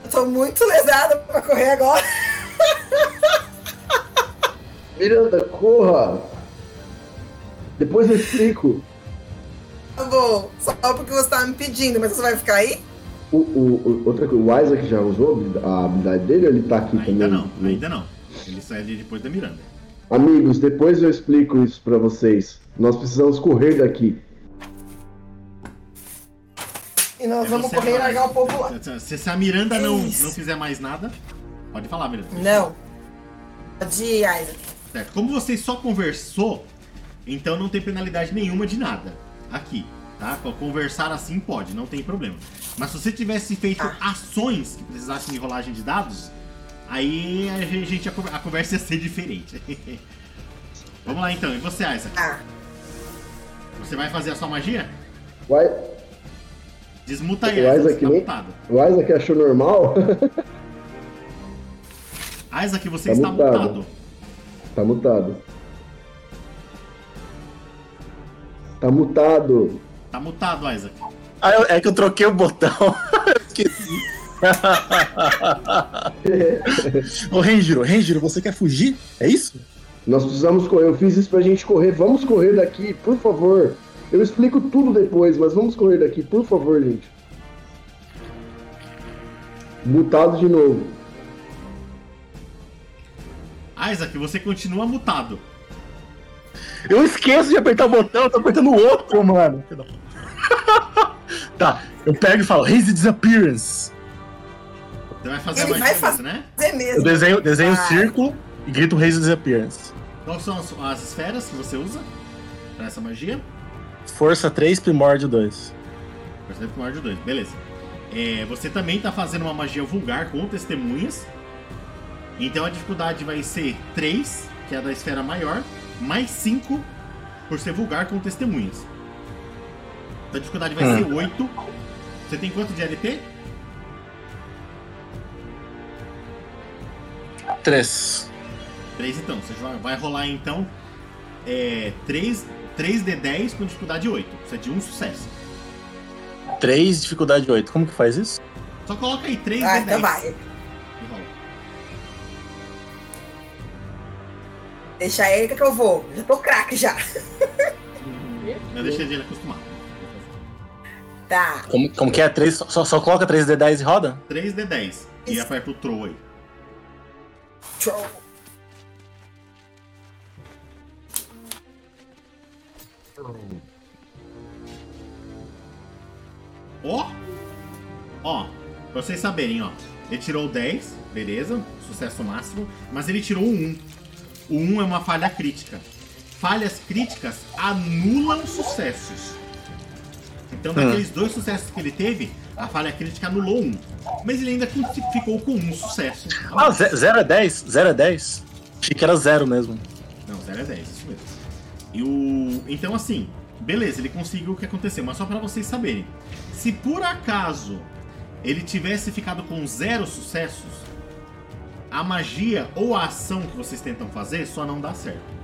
Eu tô muito lesada pra correr agora. Miranda, corra! Depois eu explico. Tá bom. Só porque você tava me pedindo, mas você vai ficar aí? O, o, o- outra coisa, o Isaac já usou a habilidade- dele ou ele tá aqui Ainda também? não, ainda não. Ele sai ali depois da Miranda. Amigos, depois eu explico isso pra vocês. Nós precisamos correr daqui. E nós É vamos correr e largar o povo lá. Se, se a Miranda não, Isso. não fizer mais nada, pode falar, Miranda. Não. Pode ir, Isaac. Certo. Como vocês só conversou, então não tem penalidade nenhuma de nada aqui, tá? Co- Conversar assim pode, não tem problema. Mas se você tivesse feito Tá. ações que precisassem de rolagem de dados, aí a gente a, con- a conversa ia ser diferente. Vamos lá então, e você, Isaac? Ah, Você vai fazer a sua magia? O, I- Desmuta O aí, Isaac, Isaac você tá nem- mutado. o Isaac achou normal? Isaac, você Tá está mutado. mutado. Tá mutado. Tá mutado. Tá mutado, Isaac. Ah, eu- é que eu troquei o botão. Eu Esqueci. Ô, Renjiro, Renjiro, você quer fugir? É isso? Nós precisamos correr. Eu fiz isso pra gente correr. Vamos correr daqui, por favor. Eu explico tudo depois, mas vamos correr daqui, por favor, gente. Mutado de novo. Isaac, você continua mutado. Eu esqueço de apertar o botão, eu tô apertando o outro, mano. tá, eu pego e falo, Raise Disappearance. Você vai fazer Ele a magia vai mesmo, fazer. né? é Eu mesmo. desenho, desenho um Vai. círculo e grito Raise Disappearance. Quais são as, as esferas que você usa pra essa magia? Força 3, Primórdio 2. Por exemplo, Primórdio 2, beleza. É, você também tá fazendo uma magia vulgar com testemunhas. Então a dificuldade vai ser 3, que é a da esfera maior, mais 5 por ser vulgar com testemunhas. Então a dificuldade vai Hum. ser 8. Você tem quanto de LT? 3. 3 então. Você vai- vai rolar então é, 3, 3D10 com dificuldade 8. Precisa de um sucesso. 3, dificuldade 8. Como que faz isso? Só coloca aí 3 Ah, D10. então vai. Deixa ele que eu vou. Já tô craque já. Eu deixei ele acostumar. Tá. Como, como que é? Três, só, só coloca 3D10 e roda? 3 D10. E aperta o throw aí. Show. Ó! Ó, pra vocês saberem, ó. Ele tirou 10, beleza, sucesso máximo, mas ele tirou o 1. O 1 é uma falha crítica. Falhas críticas anulam sucessos. Então, daqueles dois sucessos que ele teve, a falha crítica anulou um. Mas ele ainda ficou com um sucesso. Ah, 0 a 10? 0 a 10? Achei que era 0 mesmo. Não, 0 é 10, isso mesmo. E o. Então, assim, beleza, ele conseguiu o que aconteceu, mas só pra vocês saberem. Se por acaso ele tivesse ficado com zero sucessos, a magia ou a ação que vocês tentam fazer só não dá certo.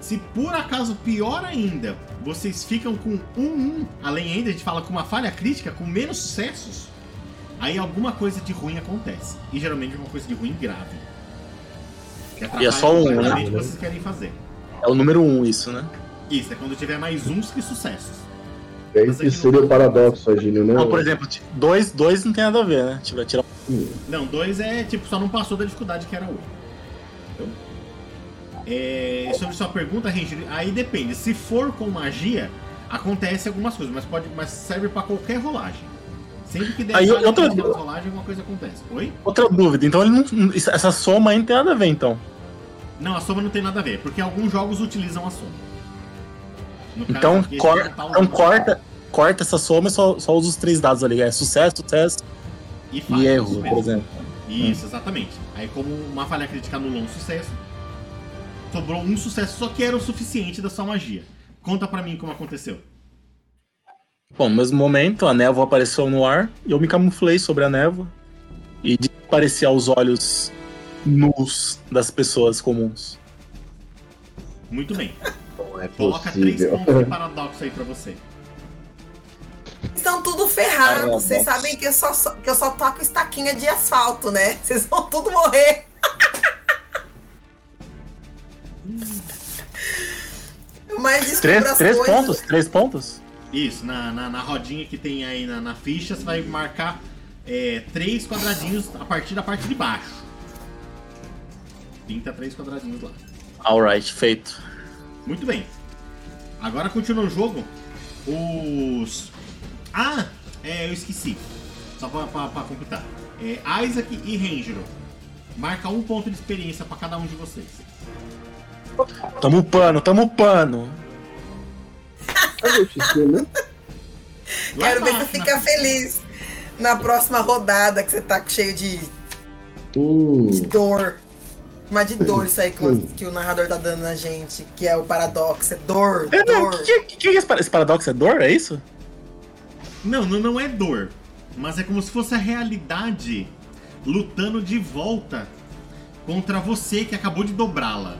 Se por acaso, pior ainda, vocês ficam com um 1, além ainda, a gente fala com uma falha crítica, com menos sucessos, aí alguma coisa de ruim acontece. E geralmente é uma coisa de ruim grave. Que E é só um, né? que vocês querem fazer. É o número 1 isso, né? Isso, é quando tiver mais uns que sucessos. É Mas isso que seria o paradoxo, Agílio, né? Não, por exemplo, 2 dois não tem nada a ver, né? Tiver tirar Não, dois é tipo, só não passou da dificuldade que era um. Então, é, sobre sua pergunta, Ranger, aí depende. Se for com magia, acontece algumas coisas, mas pode, mas serve pra qualquer rolagem. Sempre que der Aí, outra- naquela rolagem, alguma coisa acontece. Oi? Outra dúvida, então ele não. Essa soma aí não tem nada a ver, então. Não, a soma não tem nada a ver, porque alguns jogos utilizam a soma. No Então, cor- tá então corta, corta essa soma e só, só usa os três dados ali. É sucesso, sucesso e, e isso erro, mesmo. por exemplo. Isso, exatamente. Aí, como uma falha crítica anulou um sucesso, sobrou um sucesso, só que era o suficiente da sua magia. Conta pra mim como aconteceu. Bom, no mesmo momento, a névoa apareceu no ar e eu me camuflei sobre a névoa e desapareci aos olhos nus das pessoas comuns. Muito bem. Não é Coloca três possível. pontos de paradoxo aí pra você. Estão tudo ferrados. Paradoxo. Vocês sabem que eu, só, só- que eu só toco estaquinha de asfalto, né? Vocês vão tudo morrer. Mas Três, três coisas. pontos? Três pontos? Isso, na, na, na rodinha que tem aí na, na ficha, você vai marcar é, três quadradinhos a partir da parte de baixo. Pinta três quadradinhos lá. Alright, feito. Muito bem. Agora continua o jogo. Os. Ah! É, eu esqueci. Só pra, pra, pra completar. É, Isaac e Ranger. Marca um ponto de experiência pra cada um de vocês. Tamo pano, tamo pano. XP, né? Quero ver você ficar feliz na próxima rodada que você tá cheio de Hum, dor. Mas de dor isso aí que o, que o narrador tá dando na gente, que é o paradoxo, é dor, É, não, dor. que, que, que é esse paradoxo? É dor? É isso? Não, não, não é dor. Mas é como se fosse a realidade lutando de volta contra você que acabou de dobrá-la.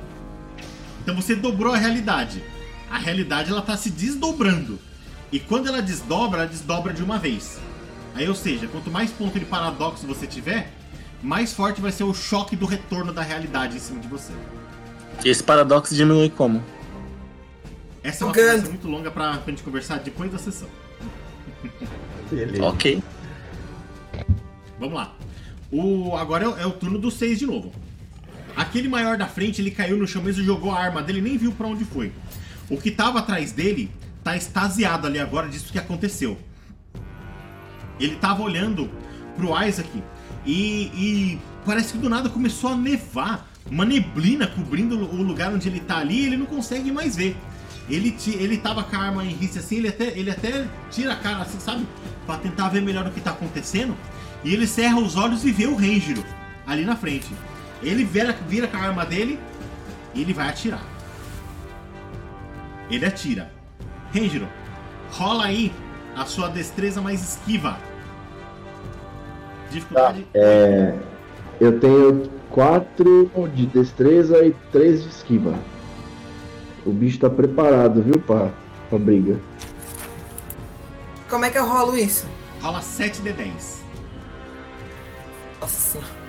Então você dobrou a realidade. A realidade ela tá se desdobrando. E quando ela desdobra, ela desdobra de uma vez. Aí, ou seja, quanto mais ponto de paradoxo você tiver, mais forte vai ser o choque do retorno da realidade em cima de você. E esse paradoxo diminui como? Essa é uma conversa muito longa pra, pra gente conversar depois da sessão. Beleza. Ok. Vamos lá. O, agora é, o- é o turno do 6 de novo. Aquele maior da frente, ele caiu no chão mesmo e jogou a arma dele, nem viu pra onde foi. O que tava atrás dele tá extasiado ali agora disso que aconteceu. Ele tava olhando pro Isaac e, e parece que do nada começou a nevar. Uma neblina cobrindo o lugar onde ele tá ali e ele não consegue mais ver. Ele, ti- ele tava com a arma em risco assim, ele até, ele até tira a cara assim, sabe? Pra tentar ver melhor o que tá acontecendo. E ele cerra os olhos e vê o Ranger ali na frente. Ele vira, vira com a arma dele e ele vai atirar. Ele atira. Ranger, rola aí a sua destreza mais esquiva. Dificuldade. É, eu tenho 4 de destreza e 3 de esquiva. O bicho tá preparado, viu, pra, pra briga. Como é que eu rolo isso? Rola 7 de 10. Nossa senhora.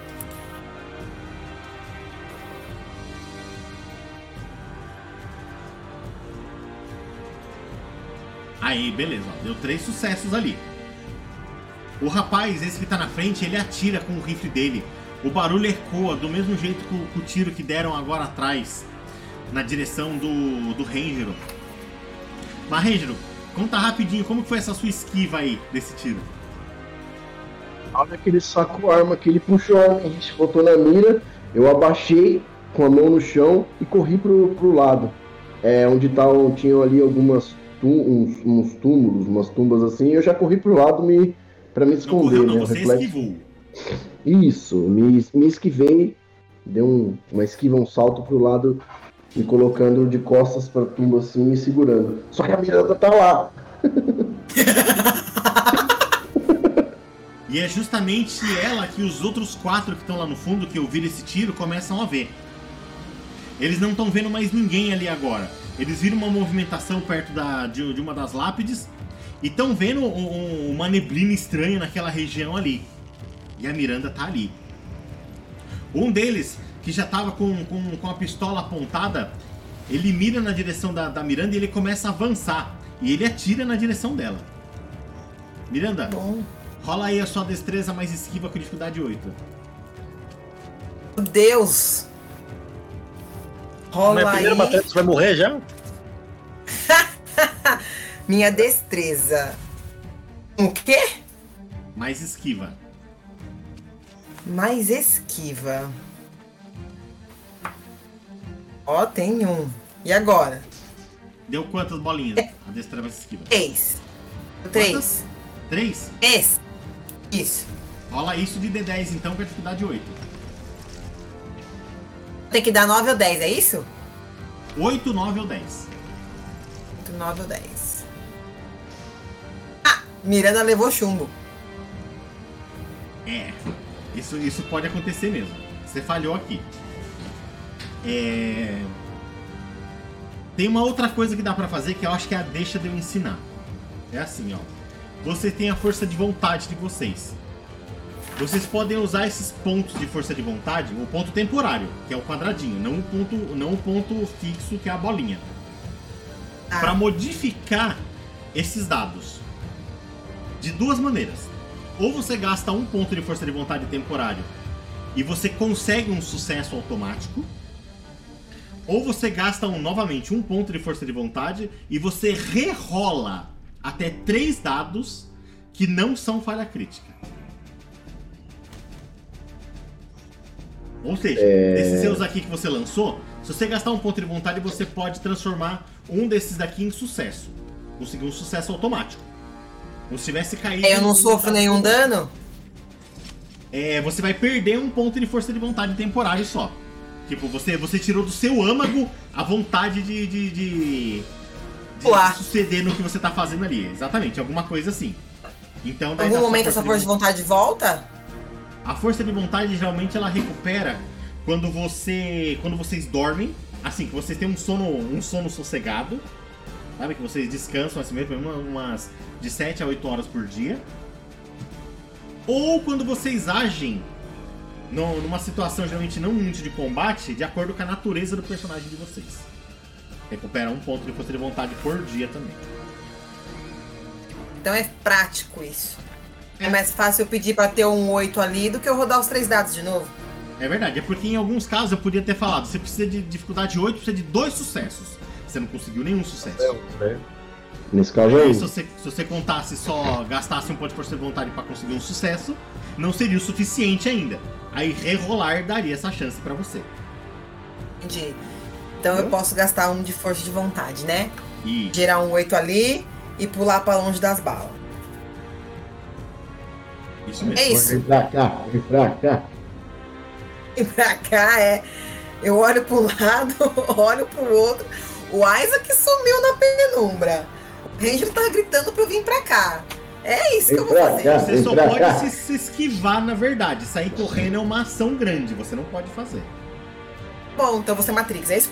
Aí, beleza, ó, deu três sucessos ali. O rapaz, esse que tá na frente, ele atira com o rifle dele. O barulho ecoa do mesmo jeito que o, que o tiro que deram agora atrás, na direção do, do Ranger. Mas, Ranger, conta rapidinho como foi essa sua esquiva aí desse tiro. Na hora que ele sacou a arma, que ele puxou a a gente botou na mira, eu abaixei com a mão no chão e corri pro, pro lado. É, onde tavam, tinham ali algumas uns, uns túmulos, umas tumbas assim, eu já corri pro lado me, pra me Não esconder, correu, né? não, o você reflexo. esquivou. Isso, me, me esquivei, dei um, uma esquiva, um salto pro lado, me colocando de costas pra tumba assim, me segurando. Só que a Miranda tá lá. E é justamente ela que os outros quatro que estão lá no fundo, que ouviram esse tiro, começam a ver. Eles não estão vendo mais ninguém ali agora. Eles viram uma movimentação perto da, de, de uma das lápides e estão vendo um- um- uma neblina estranha naquela região ali. E a Miranda tá ali. Um deles, que já tava com, com, com a pistola apontada, ele mira na direção da, da Miranda e ele começa a avançar. E ele atira na direção dela. Miranda, Bom. Rola aí a sua destreza mais esquiva com dificuldade 8. Meu Deus! Minha Rola primeira aí batalha, você vai morrer já? minha destreza. O quê? Mais esquiva. Mais esquiva. Ó, tem um. E agora? Deu quantas bolinhas? A destreza mais esquiva. Três. Três. Três? Esse. Isso. Rola isso de D10 então com a dificuldade 8. Tem que dar 9 ou 10, é isso? 8, 9 ou 10. 9 ou 10. Ah! Miranda levou chumbo. É. Isso, isso pode acontecer mesmo. Você falhou aqui. É... Tem uma outra coisa que dá pra fazer que eu acho que é a deixa de eu ensinar. É assim, ó. Você tem a força de vontade de vocês. Vocês podem usar esses pontos de força de vontade, o ponto temporário, que é o quadradinho, não o ponto, não o ponto fixo, que é a bolinha, Ah, Pra modificar esses dados. De duas maneiras. Ou você gasta um ponto de força de vontade temporário e você consegue um sucesso automático. Ou você gasta um, novamente um ponto de força de vontade e você rerola até três dados que não são falha crítica. Ou seja, desses seus aqui que você lançou, se você gastar um ponto de vontade, você pode transformar um desses daqui em sucesso. Conseguir um sucesso automático. Como se tivesse caído. eu não sofro nenhum dano? É, você vai perder um ponto de força de vontade temporário só. Tipo, você, você tirou do seu âmago a vontade de, de, de, de suceder no que você tá fazendo ali. Exatamente, alguma coisa assim. Então, daí algum momento essa força de vontade volta? a força de vontade geralmente ela recupera quando você. quando vocês dormem. Assim, que vocês têm um sono, um sono sossegado. Sabe? Que vocês descansam assim mesmo, uma- umas de 7 a 8 horas por dia. Ou quando vocês agem no- numa situação geralmente não muito de combate, de acordo com a natureza do personagem de vocês. Recupera um ponto de força de vontade por dia também. Então é prático isso. É mais fácil eu pedir pra ter um 8 ali do que eu rodar os três dados de novo. É verdade, é porque em alguns casos eu podia ter falado, você precisa de dificuldade 8, precisa de dois sucessos. Você não conseguiu nenhum sucesso. Nesse caso Aí, aí. se você, se você contasse só, gastasse um ponto de força de vontade pra conseguir um sucesso, não seria o suficiente ainda. Aí rerolar daria essa chance pra você. Entendi. Então eu posso gastar um de força de vontade, né? E Gerar um 8 ali e pular pra longe das balas. isso mesmo. É isso. Vem pra cá, vem pra cá. E pra cá é. Eu olho um lado, olho pro outro. O Isaac sumiu na penumbra. O Ranger tá gritando pra eu vir pra cá. É isso que eu vou fazer. cá. Você só pode cá. se, se esquivar, na verdade. Sair correndo é uma ação grande, você não pode fazer. Bom, então você Matrix, é isso?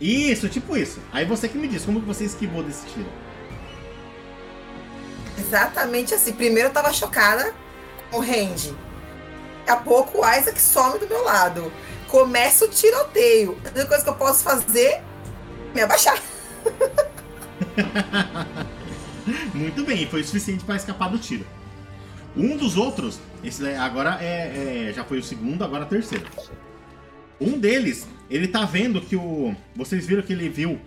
Isso, tipo isso. Aí você que me diz, como que você esquivou desse tiro? Exatamente assim. Primeiro eu tava chocada com o range. Daqui a pouco o Isaac some do meu lado. Começa o tiroteio. A única coisa que eu posso fazer é me abaixar. Muito bem, foi o suficiente para escapar do tiro. Um dos outros, esse agora é, é, já foi o segundo, agora o terceiro. Um deles, ele tá vendo que o. Vocês viram que ele viu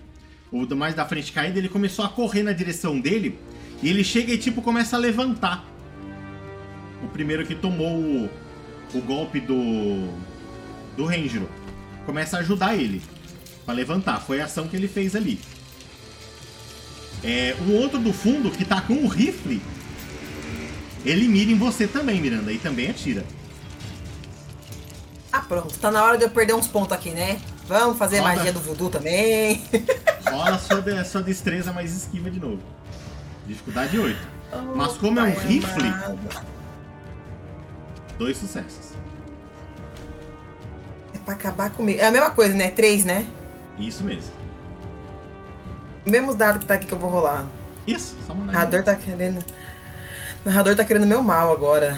o mais da frente caído, ele começou a correr na direção dele e ele chega e tipo começa a levantar. O primeiro que tomou o, o golpe do do Ranger começa a ajudar ele para levantar. Foi a ação que ele fez ali. É, o outro do fundo que tá com o rifle, ele mira em você também, Miranda, e também atira. Ah, pronto. Tá na hora de eu perder uns pontos aqui, né? Vamos fazer Roda. magia do voodoo também. Rola sua, de- sua destreza mais esquiva de novo. Dificuldade 8. Mas como é um rifle, amado. dois sucessos. É pra acabar comigo. É a mesma coisa, né? Três, né? Isso mesmo. Mesmo dado que tá aqui que eu vou rolar. Isso, só O mandar. narrador tá querendo. O narrador tá querendo meu mal agora.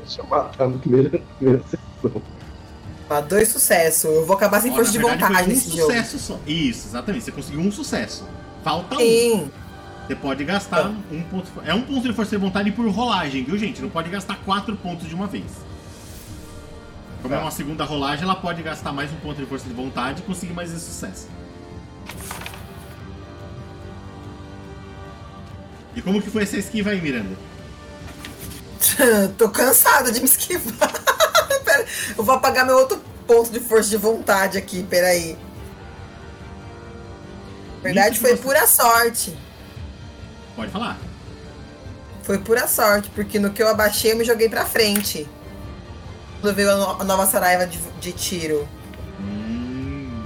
Deixa eu matar no primeiro, primeira sessão. Ó, dois sucessos. Eu vou acabar sem Ó, força de verdade, vontade foi um nesse jogo. sucesso só. Isso, exatamente. Você conseguiu um sucesso. Falta um. Sim. Você pode gastar um ponto. É um ponto de força de vontade por rolagem, viu, gente? Não pode gastar quatro pontos de uma vez. Como é Tá. uma segunda rolagem, ela pode gastar mais um ponto de força de vontade e conseguir mais esse sucesso. E como que foi essa esquiva aí, Miranda? Tô cansada de me esquivar. Pera, eu vou apagar meu outro ponto de força de vontade aqui, peraí. Na verdade, foi você- pura sorte. Pode falar. Foi pura sorte, porque no que eu abaixei, eu me joguei pra frente. Quando veio a, no- a nova saraiva de, de tiro. Hum,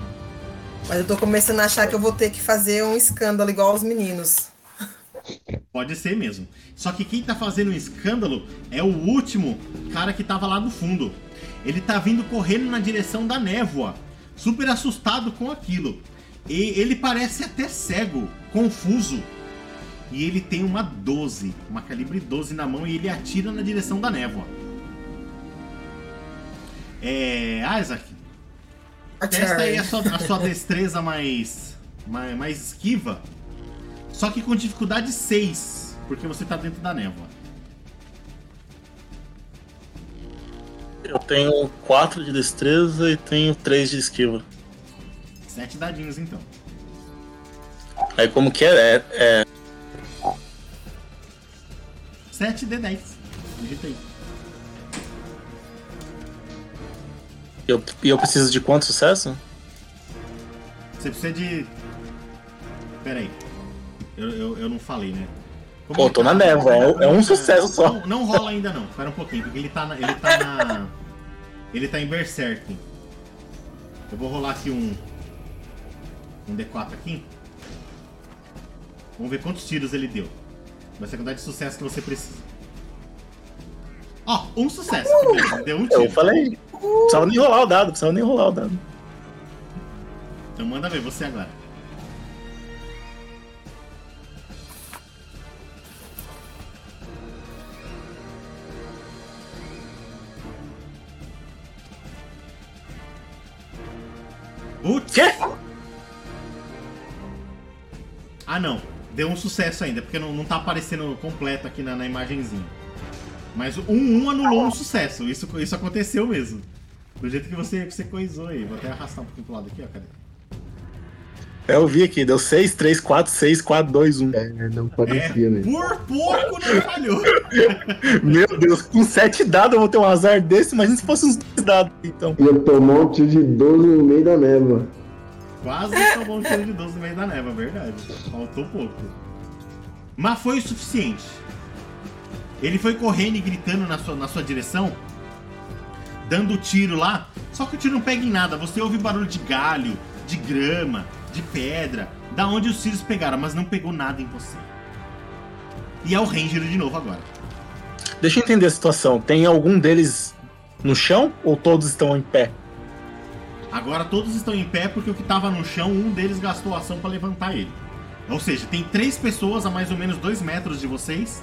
Mas eu tô começando a achar que eu vou ter que fazer um escândalo igual os meninos. Pode ser mesmo. Só que quem tá fazendo um escândalo é o último cara que tava lá no fundo. Ele tá vindo correndo na direção da névoa, super assustado com aquilo. E ele parece até cego, confuso. E ele tem uma 12, uma calibre 12 na mão e ele atira na direção da névoa. É. Isaac, testa aí a sua, a sua destreza mais, mais, mais esquiva. Só que com dificuldade 6, porque você tá dentro da névoa. Eu tenho 4 de destreza e tenho 3 de esquiva. 7 dadinhos então. Aí como que é? É, é 7 D10. Digita aí. eu, e eu preciso de quanto sucesso? Você precisa de. Pera aí. Eu, eu, eu não falei, né? Como Pô, tô na névoa, é- é um sucesso só. Não, não rola ainda não. Espera um pouquinho, porque ele tá na. Ele tá na. Ele tá em Berserk. Eu vou rolar aqui um. Um D4 aqui. Vamos ver quantos tiros ele deu. Vai ser a quantidade de sucesso que você precisa. Ó, um sucesso. primeiro, Deu um tiro. Eu falei. Precisava nem rolar o dado, precisava nem rolar o dado. Então manda ver você agora. Quê? Ah não, deu um sucesso ainda, porque não, não tá aparecendo completo aqui na, na imagenzinha. Mas o 1 anulou um sucesso, isso, isso aconteceu mesmo. Do jeito que você, que você coisou aí. Vou até arrastar um pouquinho pro lado aqui, ó. Cadê? É, Eu vi aqui, deu 6, 3, 4, 6, 4, 2, 1. É, não parecia mesmo. Por pouco não falhou. Meu Deus, com 7 dados eu vou ter um azar desse, imagina se fosse uns 2 dados, então. E eu tomou um tiro de 12 no meio da névoa. Quase tomou um tiro de 12 no meio da neva, verdade. Faltou pouco. Mas foi o suficiente. Ele foi correndo e gritando na sua, na sua direção, dando tiro lá. Só que o tiro não pega em nada. Você ouve barulho de galho, de grama, de pedra, da onde os tiros pegaram, mas não pegou nada em você. E é o Ranger de novo agora. Deixa eu entender a situação. Tem algum deles no chão ou todos estão em pé? Agora todos estão em pé porque o que estava no chão, um deles gastou a ação para levantar ele. Ou seja, tem três pessoas a mais ou menos dois metros de vocês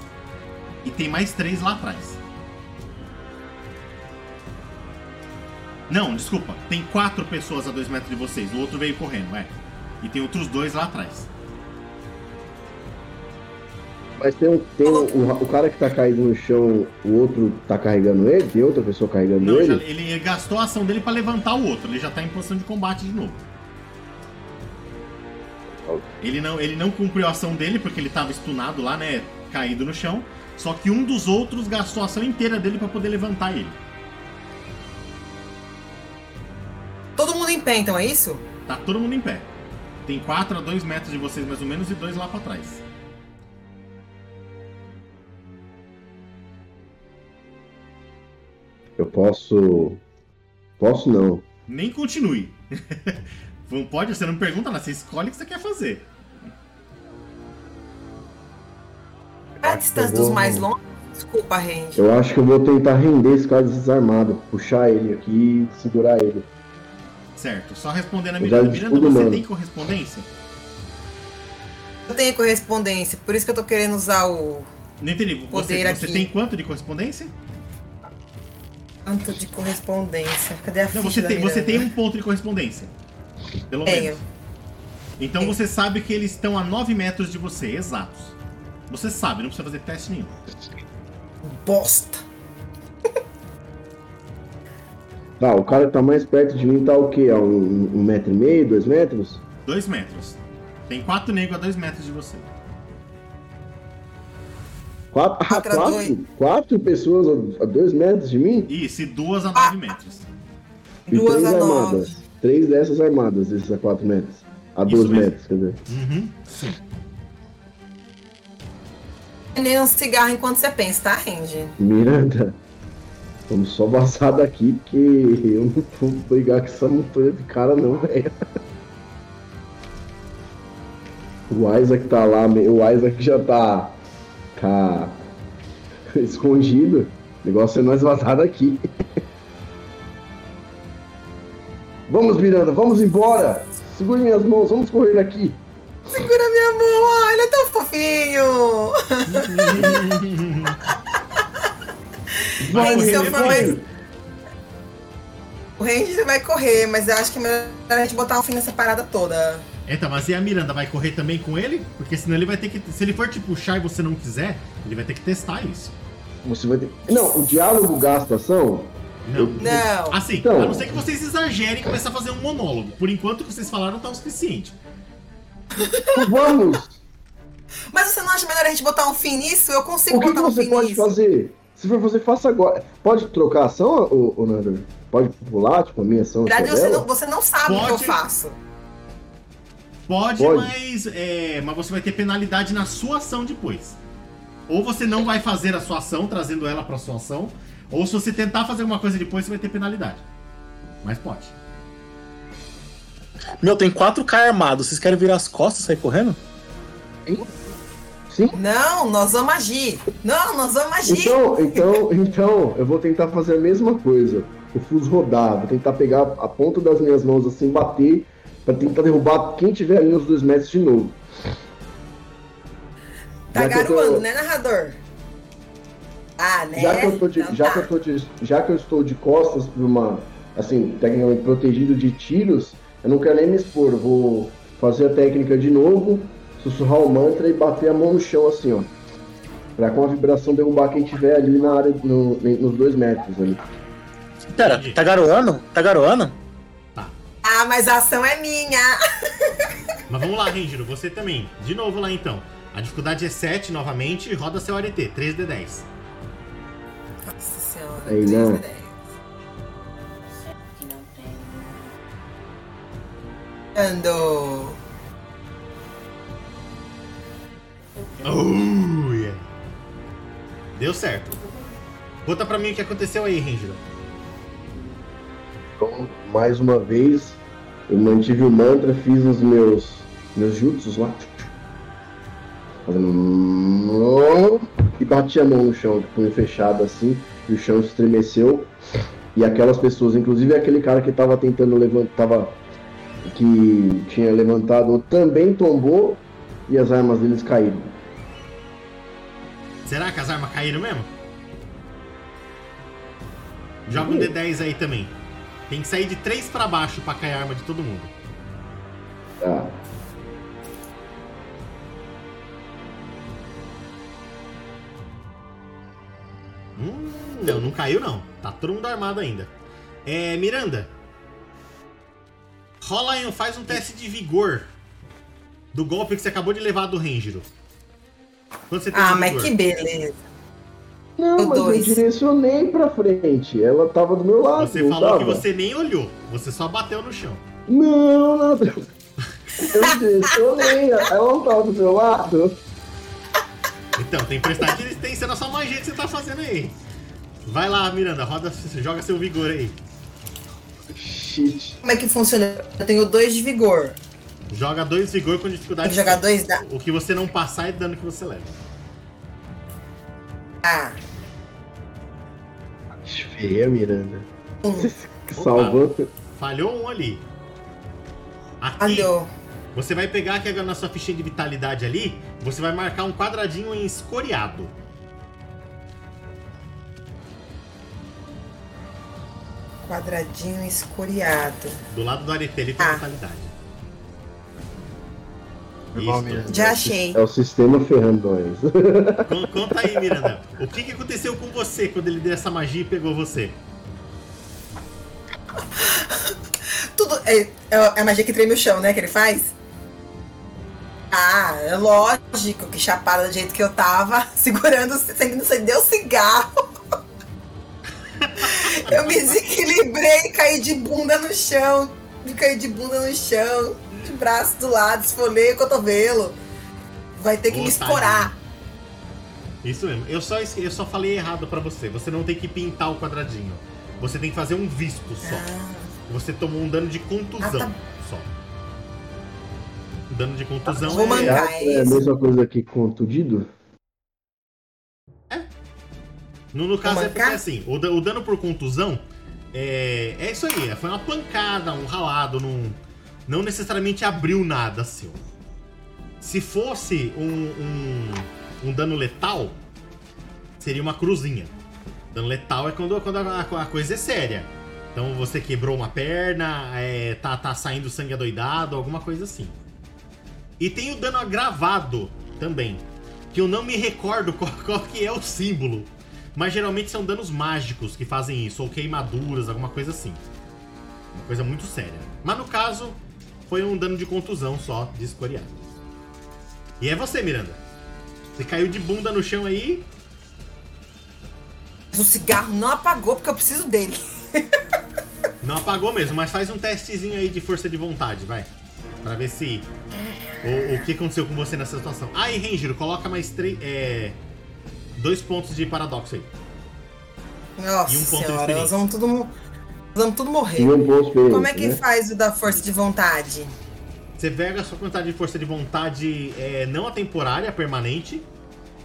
e tem mais três lá atrás. Não, desculpa. Tem quatro pessoas a dois metros de vocês. O outro veio correndo, é. E tem outros dois lá atrás. Mas tem, um, tem um, o, o cara que tá caído no chão, o outro tá carregando ele? Tem outra pessoa carregando Não, ele? já- ele gastou a ação dele pra levantar o outro. Ele já tá em posição de combate de novo. Ele não, ele não cumpriu a ação dele porque ele tava estunado lá, né? Caído no chão. Só que um dos outros gastou a ação inteira dele pra poder levantar ele. Todo mundo em pé, então, é isso? Tá todo mundo em pé. Tem quatro a dois metros de vocês mais ou menos e dois lá pra trás. Eu posso. Posso não. Nem continue. Não Pode, você não pergunta nada, você escolhe o que você quer fazer. É a distância eu dos vou- mais longos? Desculpa, Range. Eu acho que eu vou tentar render esse cara desarmado. Puxar ele aqui e segurar ele. Certo, só respondendo a Miranda. já Miranda, você mano. tem correspondência? Eu tenho correspondência, por isso que eu tô querendo usar o Não entendi. Você, Poder você aqui. tem quanto de correspondência? Tanto de correspondência. Cadê a Não, você da tem, você tem um ponto de correspondência. Pelo Tenho. menos. Então Tenho. você sabe que eles estão a 9 metros de você, exatos. Você sabe, não precisa fazer teste nenhum. Bosta. Tá, o cara que tá mais perto de mim tá o quê? A um, um metro e meio, dois metros? 2 metros. Tem quatro negros a 2 metros de você. Quatro, ah, Quatro a quatro, quatro pessoas a, a dois metros de mim? Isso, e duas a Ah. 9 metros. E Duas três a nove. armadas. Três dessas armadas, esses a quatro metros. A Isso dois mesmo. metros, quer dizer. Uhum, sim. Nem um cigarro enquanto você pensa, tá, Range? Miranda, vamos só vazar daqui, porque eu não vou brigar com essa montanha de cara não, velho. O Isaac tá lá, o Isaac já tá, tá escondido. O negócio é nós vazar daqui. Vamos, Miranda, vamos embora. Segure minhas mãos, vamos correr daqui. Segura minha mão, ai, ele é tão fofinho. Se eu for mais- O Range vai correr, mas eu acho que é melhor a gente botar um fim nessa parada toda. Então, mas e a Miranda vai correr também com ele? Porque senão ele vai ter que. Se ele for te puxar e você não quiser, ele vai ter que testar isso. Você vai ter... Não, o diálogo gasta ação. Não. Não. Assim, Então- a não ser que vocês exagerem e começem a fazer um monólogo. Por enquanto o que vocês falaram tá o suficiente. Vamos! Mas você não acha melhor a gente botar um fim nisso? Eu consigo O que, que botar um você fim pode nisso. fazer? Se for fazer, faça agora. Pode trocar a ação, ô, ô Nando? Pode pular, tipo, a minha ação? Verdade, sua você não, você não sabe o que eu Pode. faço. Pode, Pode. Mas, é, mas você vai ter penalidade na sua ação depois. Ou você não vai fazer a sua ação, trazendo ela pra sua ação. Ou se você tentar fazer alguma coisa depois, você vai ter penalidade. Mas pode. Meu, tem 4K armados. Vocês querem virar as costas e sair correndo? Sim? Não, nós vamos agir. Não, nós vamos agir. Então, então, então, eu vou tentar fazer a mesma coisa. O fuso rodar, vou tentar pegar a ponta das minhas mãos assim, bater, pra tentar derrubar quem tiver ali nos dois metros de novo. tá já eu tô- garoando, né, narrador? Ah, né? Já que eu tô de, Então já tá. que eu tô de, já que eu estou de costas pra uma, assim, tecnicamente protegido de tiros, eu não quero nem me expor. Eu vou fazer a técnica de novo, sussurrar o mantra e bater a mão no chão assim, ó. Pra com a vibração derrubar quem tiver ali na área, no- nos dois metros ali. Pera, tá garoando? Tá garoando? Ah, mas a ação é minha. Mas vamos lá, Ranger, você também. De novo lá então. A dificuldade é 7 novamente e roda seu ART, 3D10. Nossa senhora. Aí, três não. de dez. Ando. Oh, yeah. Deu certo. Conta pra mim o que aconteceu aí, Ranger. Então, mais uma vez, eu mantive o mantra, fiz os meus, meus jutsus lá. Fazendo... E bati a mão no chão, de punho fechado assim, e o chão estremeceu. E aquelas pessoas, inclusive aquele cara que tava tentando levantar, tava, que tinha levantado, também tombou e as armas deles caíram. Será que as armas caíram mesmo? Joga um D10 aí também. Tem que sair de 3 pra baixo pra cair a arma de todo mundo. Tá. Hum, não, não caiu não. Tá todo mundo armado ainda. É, Miranda. Rola aí, faz um teste de vigor. Do golpe que você acabou de levar do Rangero. Ah, mas vigor? que beleza. Não, mas dois. eu direcionei pra frente. Ela tava do meu lado. Você falou que tava? você nem olhou. Você só bateu no chão. Não, não. Eu direcionei. Ela não tava do meu lado. Então, tem que prestar resistência na sua magia que você tá fazendo aí. Vai lá, Miranda, roda, joga seu vigor aí. Shit. Como é que funciona? Eu tenho dois de vigor. Joga dois vigor com dificuldade. Tem que jogar dois da. O que você não passar é dano que você leva. Ah, Feia, Miranda. um. Salvou. Falhou um ali. Aqui, Falhou. você vai pegar aqui na sua fichinha de vitalidade ali, você vai marcar um quadradinho em escoriado. Quadradinho escoriado. Do lado do aretelito Ah. da vitalidade. Mal, Isso. Já achei. É o sistema. Con- Conta aí, Miranda. O que, que aconteceu com você quando ele deu essa magia e pegou você? Tudo. É, é a magia que treme o chão, né? Que ele faz? Ah, é lógico que chapada do jeito que eu tava, segurando, sem não acender o cigarro. Eu me desequilibrei, caí de bunda no chão. Me caí de bunda no chão, braço do lado, esfolei o cotovelo. Vai ter que Ô, me escorar. Isso mesmo. Eu só, eu só falei errado pra você. Você não tem que pintar o quadradinho. Você tem que fazer um visto só. Ah, Você tomou um dano de contusão Ah, tá. só. Dano de contusão Vou é... É a mesma coisa que contundido? No, no caso é porque assim, o, o dano por contusão é, é isso aí, foi uma pancada, um ralado, não, não necessariamente abriu nada seu. Se fosse um, um, um dano letal, seria uma cruzinha. Dano letal é quando, quando a, a coisa é séria. Então você quebrou uma perna, é, tá, tá saindo sangue adoidado, alguma coisa assim. E tem o dano agravado também. Que eu não me recordo qual, qual que é o símbolo. Mas geralmente são danos mágicos que fazem isso, ou queimaduras, alguma coisa assim. Uma coisa muito séria. Mas no caso, foi um dano de contusão só, de escoriado. E é você, Miranda. Você caiu de bunda no chão aí. O cigarro não apagou porque eu preciso dele. Não apagou mesmo, mas faz um testezinho aí de força de vontade, vai. Pra ver se. O, o que aconteceu com você nessa situação. Ah, e Ranger, coloca mais três. É, dois pontos de paradoxo aí. Nossa E um ponto de senhora, experiência. nós vamos tudo, vamos tudo morrer. Como é que né? faz o da força de vontade? Você pega a sua quantidade de força de vontade é, não a temporária, a permanente.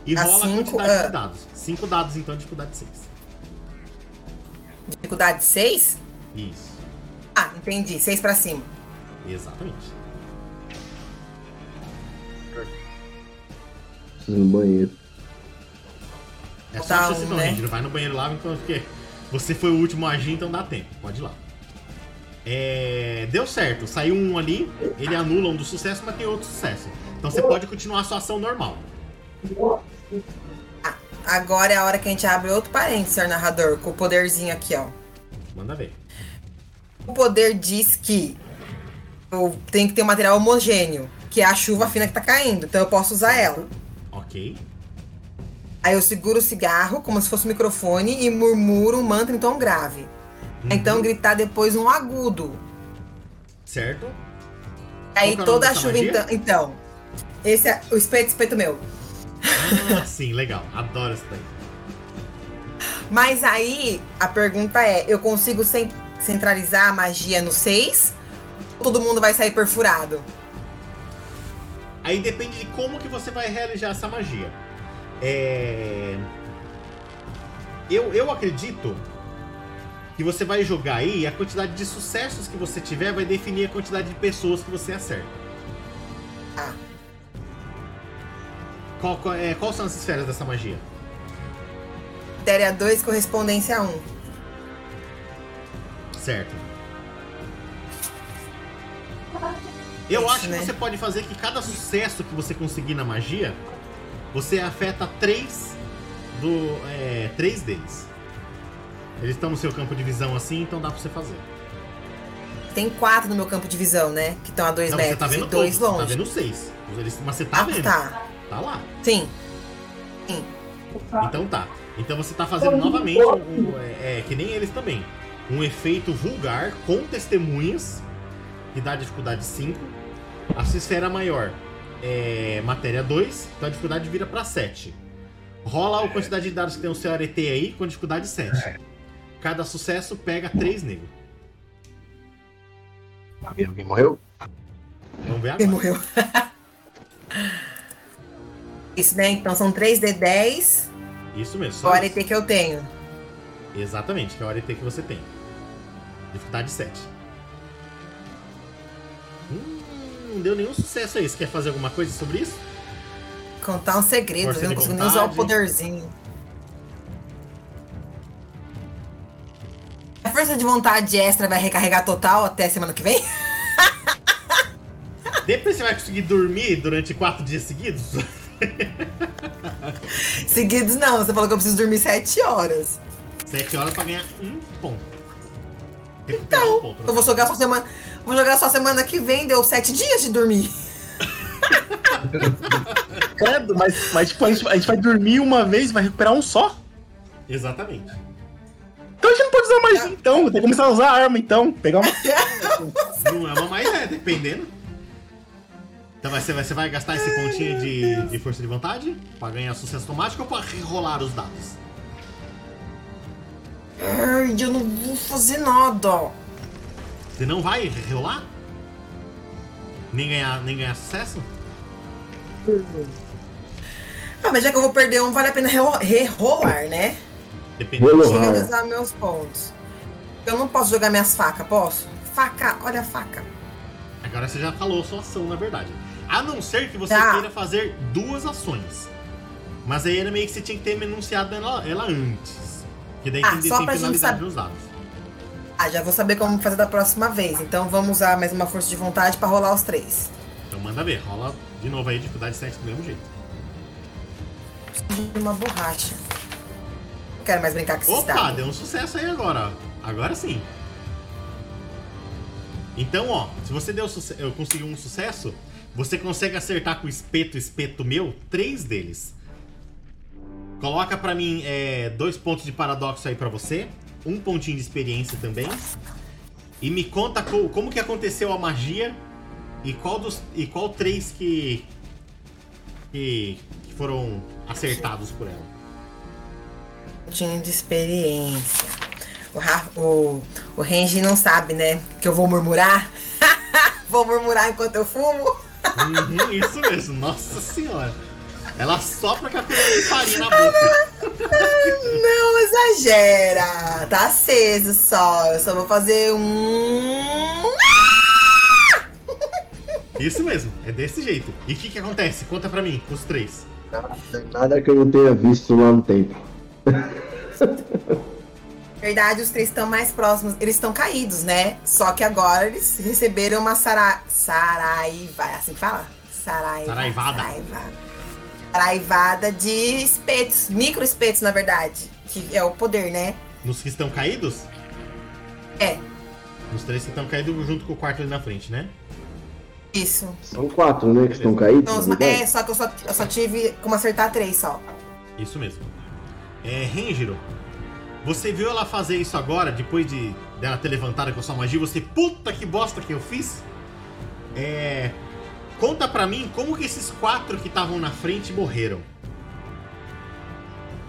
E A rola a cinco, quantidade ah. de dados. Cinco dados, então, dificuldade 6. Dificuldade 6? Isso. Ah, entendi. 6 pra cima. Exatamente. Preciso no banheiro. É só Dá chance um, né? Ranger. Vai no banheiro lá, então, porque você foi o último a agir, então dá tempo. Pode ir lá. É, deu certo. Saiu um ali, ele anula um do sucesso, mas tem outro sucesso. Então você pode continuar a sua ação normal. Agora é a hora que a gente abre outro parênteses, senhor narrador, com o poderzinho aqui, ó. Manda ver. O poder diz que eu tenho que ter um material homogêneo, que é a chuva fina que tá caindo, então eu posso usar ela. Ok. Aí eu seguro o cigarro como se fosse um microfone e murmuro um mantra em tom grave. Uhum. Então gritar depois um agudo. Certo? Aí Qual é toda a chuva então. Então, esse é o espeto, espeto meu. Ah, sim, legal. Adoro isso daí. Mas aí a pergunta é: eu consigo cen- centralizar a magia no 6? Ou todo mundo vai sair perfurado? Aí depende de como que você vai realizar essa magia. É... Eu, eu acredito que você vai jogar aí a quantidade de sucessos que você tiver vai definir a quantidade de pessoas que você acerta. Ah. Qual, qual, é, qual são as esferas dessa magia? Téria 2, correspondência 1. Um. Certo. Eu Isso, acho né? que você pode fazer que cada sucesso que você conseguir na magia você afeta três do. É, três deles. Eles estão no seu campo de visão assim, então dá pra você fazer. Tem quatro no meu campo de visão, né? Que estão a dois Não, você metros tá vendo e dois todos, Tá longe. vendo seis. Eles- Mas você tá ah, vendo. tá. Tá lá. Sim. Então tá. Então você tá fazendo novamente um, um- é, é, que nem eles também. Um efeito vulgar com testemunhas que dá dificuldade 5. A sua esfera maior é matéria 2, então a dificuldade vira pra 7. Rola a quantidade de dados que tem o seu arete aí com dificuldade 7. Cada sucesso pega 3 negros. Alguém morreu? Vamos ver Ele agora. morreu. Isso, né? Então são 3D10 Isso mesmo. o só isso. arete que eu tenho. Exatamente, que é o arete que você tem. Dificuldade 7. Não deu nenhum sucesso aí. Você quer fazer alguma coisa sobre isso? Contar um segredo, Força eu não consigo nem usar o poderzinho. A força de vontade extra vai recarregar total até semana que vem? Depois você vai conseguir dormir durante quatro dias seguidos? Seguidos não, você falou que eu preciso dormir 7 horas. Sete horas pra ganhar um ponto. Recuperar um Então, ponto. eu vou jogar só semana. Vou jogar só semana que vem, deu 7 dias de dormir. Credo, mas, mas tipo, a gente, a gente vai dormir uma vez e vai recuperar um só? Exatamente. Então a gente não pode usar magia, então. Tem que começar a usar arma, então. Pegar uma. Não é uma mais, é, dependendo. Então vai, você, vai, você vai gastar esse pontinho de, de força de vontade pra ganhar sucesso automático ou pra rerolar os dados? Ai, eu não vou fazer nada. Você não vai rerolar? Nem ganhar, nem ganhar sucesso? Ah, mas já que eu vou perder um, vale a pena rero- rerolar, né? Dependendo. Rolo- Chega Rolar. a usar meus pontos. Eu não posso jogar minhas facas, posso? Faca, olha a faca. Agora você já falou a sua ação, na verdade. A não ser que você Tá. queira fazer duas ações. Mas aí era meio que você tinha que ter enunciado ela, ela antes. Que daí Ah, tem, só tem pra gente finalidade saber. nos dados. Ah, já vou saber como fazer da próxima vez. Então vamos usar mais uma força de vontade pra rolar os três. Então manda ver, rola de novo aí, dificuldade 7 do mesmo jeito. Preciso de uma borracha. Não quero mais brincar com esses Opa, deu um sucesso aí agora, ó. Agora sim. Então, ó, se você deu eu consegui um sucesso, você consegue acertar com o espeto, espeto meu, três deles. Coloca pra mim é, dois pontos de paradoxo aí pra você, um pontinho de experiência também. E me conta co- como que aconteceu a magia e qual dos e qual três que que, que foram acertados por ela. Tinha de experiência. O, o, o Renji não sabe, né? Que eu vou murmurar. vou murmurar enquanto eu fumo. Uhum, isso mesmo, nossa senhora. Ela sopra com a colher de farinha na boca. Não exagera. Tá aceso só. Eu só vou fazer um. Isso mesmo, é desse jeito. E o que que acontece? Conta pra mim, os três. Nada que eu não tenha visto lá no tempo. Na verdade, os três estão mais próximos. Eles estão caídos, né? Só que agora eles receberam uma sara... saraiva. é Assim que fala? Saraiva. Saraivada. Saraiva. Saraivada de espetos. Micro espetos, na verdade. Que é o poder, né? Nos que estão caídos? É, Nos três que estão caídos junto com o quarto ali na frente, né? isso. São quatro, né? Que estão caídos. Então, os- verdade. é, só que eu só, eu só tive como acertar três só. Isso mesmo. É, Renjiro, você viu ela fazer isso agora, depois de dela ter levantado com a sua magia, você, puta que bosta que eu fiz? É. Conta pra mim como que esses quatro que estavam na frente morreram.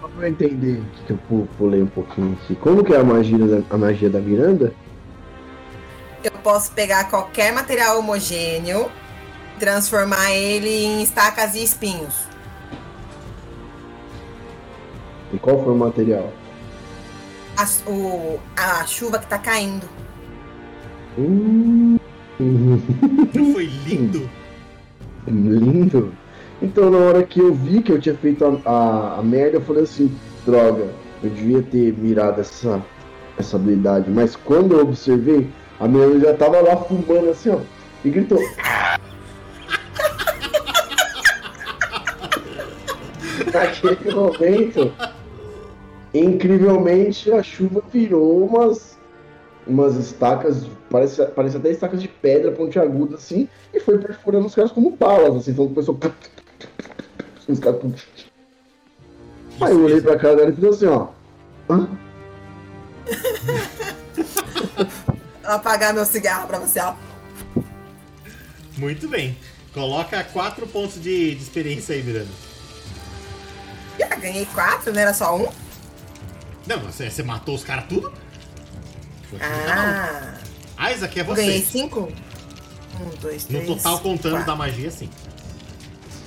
Só pra eu entender que eu pu- pulei um pouquinho aqui. Como que é a magia da, a magia da Miranda? Eu posso pegar qualquer material homogêneo, transformar ele em estacas e espinhos. E qual foi o material? A, o, a chuva que tá caindo. Hum, Não foi lindo? lindo. Então, na hora que eu vi que eu tinha feito a, a, a merda, eu falei assim: droga, eu devia ter mirado essa, essa habilidade. Mas quando eu observei, a menina já tava lá fumando assim, ó, e gritou. Naquele momento, incrivelmente, a chuva virou umas umas estacas, parece, parece até estacas de pedra pontiaguda, assim, e foi perfurando os caras como balas, assim, então começou... Os caras... Aí eu olhei pra cara dela e fiz assim, ó. Hã? Vou apagar meu cigarro pra você, ó. Muito bem. Coloca 4 pontos de, de experiência aí, Miranda. Já ganhei quatro, não era só um? Não, você, você matou os caras tudo? Ah, Ah, Isaac, é eu ganhei você. cinco? Um, dois, No três. total, contando quatro. da magia, sim.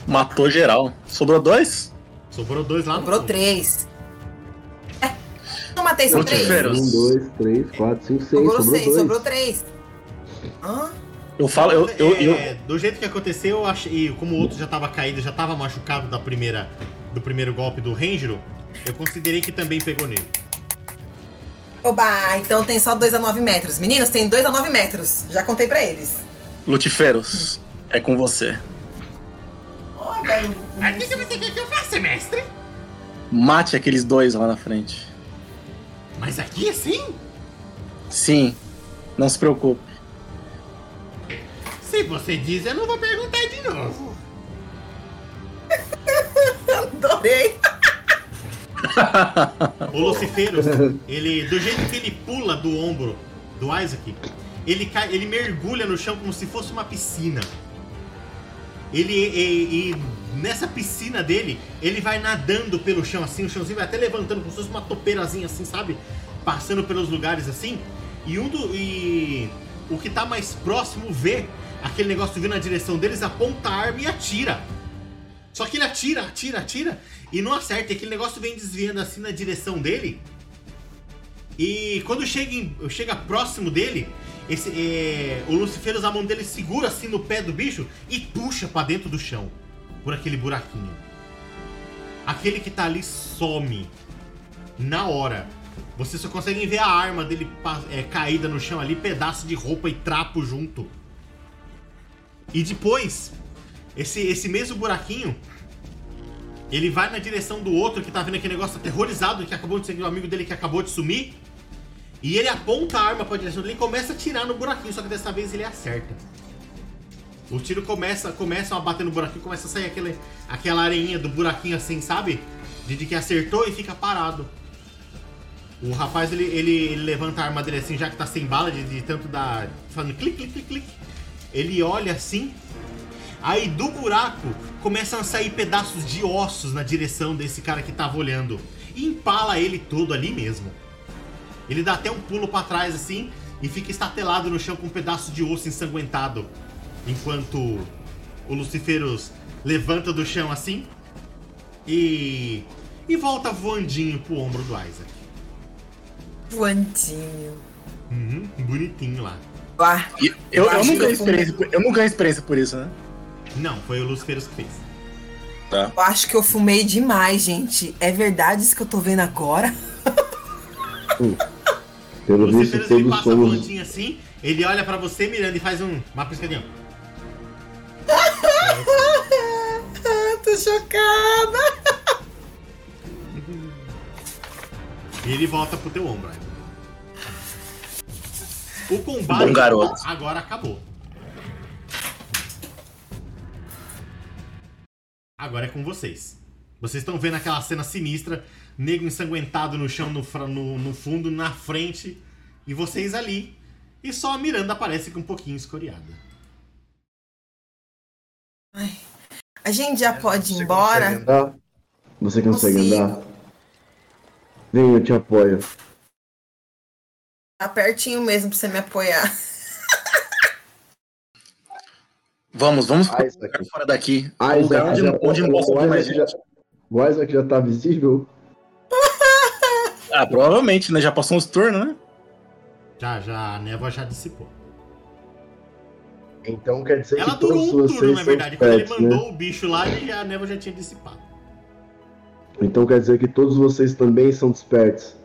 Matou geral. Sobrou dois? Sobrou dois lá no Sobrou fundo. três. É, não matei, são três. Um, dois, três, quatro, cinco, seis, Sobrou sobrou seis, dois. sobrou três. Hã? Eu falo, eu, eu, eu, É, do jeito que aconteceu, eu achei, e como o outro já tava caído, já tava machucado da primeira, do primeiro golpe do Ranger, eu considerei que também pegou nele. Oba, então tem só dois a nove metros. Meninos, tem dois a nove metros. Já contei pra eles. Lutiferos, é com você. Olha, Mas o que, que você quer que eu faça, mestre? Mate aqueles dois lá na frente. Mas aqui assim? Sim, não se preocupe. Se você diz, eu não vou perguntar de novo. adorei. O Luciferus, ele, do jeito que ele pula do ombro do Isaac, ele, cai, ele mergulha no chão como se fosse uma piscina. Ele e, e nessa piscina dele, ele vai nadando pelo chão assim, o chãozinho vai até levantando como se fosse uma topeirazinha assim, sabe? Passando pelos lugares assim. E um do e o que tá mais próximo vê aquele negócio vindo na direção deles, aponta a arma e atira. Só que ele atira, atira, atira e não acerta. E aquele negócio vem desviando assim na direção dele. E quando chega, em- chega próximo dele, esse, é, o Luciferus, a mão dele segura assim no pé do bicho e puxa pra dentro do chão. Por aquele buraquinho. Aquele que tá ali some. Na hora. Vocês só conseguem ver a arma dele é, caída no chão ali, pedaço de roupa e trapo junto. E depois, esse, esse mesmo buraquinho, ele vai na direção do outro que tá vendo aquele negócio aterrorizado que acabou de ser o amigo dele que acabou de sumir. E ele aponta a arma pra direção dele e começa a tirar no buraquinho, só que dessa vez ele acerta. O tiro começa, começa a bater no buraquinho, começa a sair aquele, aquela areinha do buraquinho assim, sabe? De, de que acertou e fica parado. O rapaz, ele, ele, ele levanta a arma dele assim, já que tá sem bala, de, de tanto dar. fazendo clique, clique, clique, clique. Ele olha assim. Aí do buraco começam a sair pedaços de ossos na direção desse cara que tava olhando. E empala ele todo ali mesmo. Ele dá até um pulo pra trás assim e fica estatelado no chão com um pedaço de osso ensanguentado. Enquanto o Luciferus levanta do chão assim e. e volta voandinho pro ombro do Isaac. Voandinho. Uhum, bonitinho lá. Ah, eu, eu, Acho não ganhei eu fui- experiência, por- eu não ganhei experiência por isso, né? Não, foi o Luciferus que fez. Tá. eu acho que eu fumei demais, gente. É verdade isso que eu tô vendo agora? O Pelo visto, Luciferus ele todos passa somos. voandinho assim, ele olha pra você, Miranda, e faz um, uma piscadinha. Tô chocada. E ele volta pro teu ombro. Isaac. O combate Bom garoto. agora acabou. Agora é com vocês. Vocês estão vendo aquela cena sinistra, nego ensanguentado no chão, no, no, no fundo, na frente, e vocês ali. E só a Miranda aparece com um pouquinho escoriada. Ai, a gente já pode ir Você embora? consegue andar? Você consegue Consigo. andar? Vem, eu te apoio. Tá pertinho mesmo pra você me apoiar. Vamos, vamos Isaac. ficar fora daqui. Ah, Um lugar Isaac, onde, já- onde possa o Isaac já-. O Isaac já tá visível? Ah, provavelmente, né? Já passou uns turnos, né? Já, já, a névoa já dissipou. Então quer dizer Ela que todos durou um vocês turno, na verdade. Quando ele espertos, né? mandou o bicho lá, ele- a névoa já tinha dissipado. Então quer dizer que todos vocês também são despertos.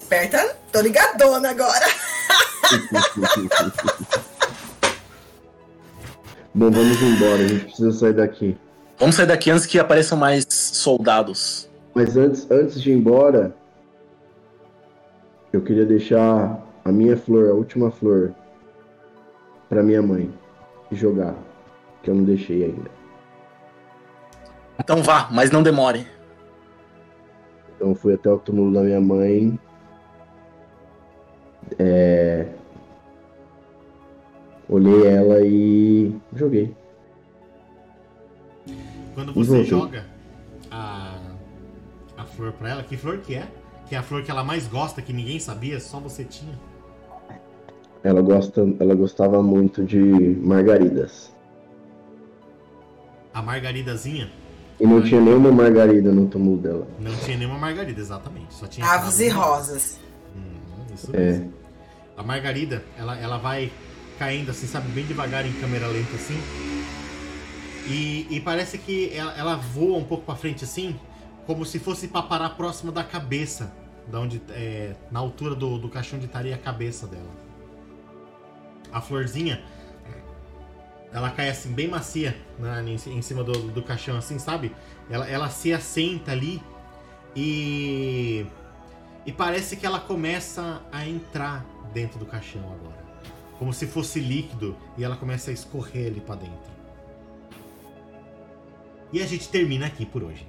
Esperta? Tô ligadona agora. Bom, vamos embora, a gente precisa sair daqui. Vamos sair daqui antes que apareçam mais soldados. Mas antes, antes de ir embora, eu queria deixar a minha flor, a última flor, para minha mãe e jogar, que eu não deixei ainda. Então vá, mas não demore. Então fui até o túmulo da minha mãe. É... Olhei ela e joguei. Quando você joga a, a flor pra ela, que flor que é? Que é a flor que ela mais gosta, que ninguém sabia, só você tinha. Ela, gosta, ela gostava muito de margaridas. A margaridazinha? E não tinha nenhuma margarida no túmulo dela. Não tinha nenhuma margarida, exatamente. Só tinha Avos e rosas. Hum, isso É. mesmo. A margarida, ela, ela vai caindo assim, sabe, bem devagar em câmera lenta assim. E, e parece que ela, ela voa um pouco pra frente assim, como se fosse pra parar próximo da cabeça. Da onde, é, na altura do, do caixão de estaria a cabeça dela. A florzinha, ela cai assim, bem macia né, em, em cima do, do caixão, assim, sabe? Ela, ela se assenta ali e. E parece que ela começa a entrar dentro do caixão agora. Como se fosse líquido e ela começa a escorrer ali pra dentro. E a gente termina aqui por hoje.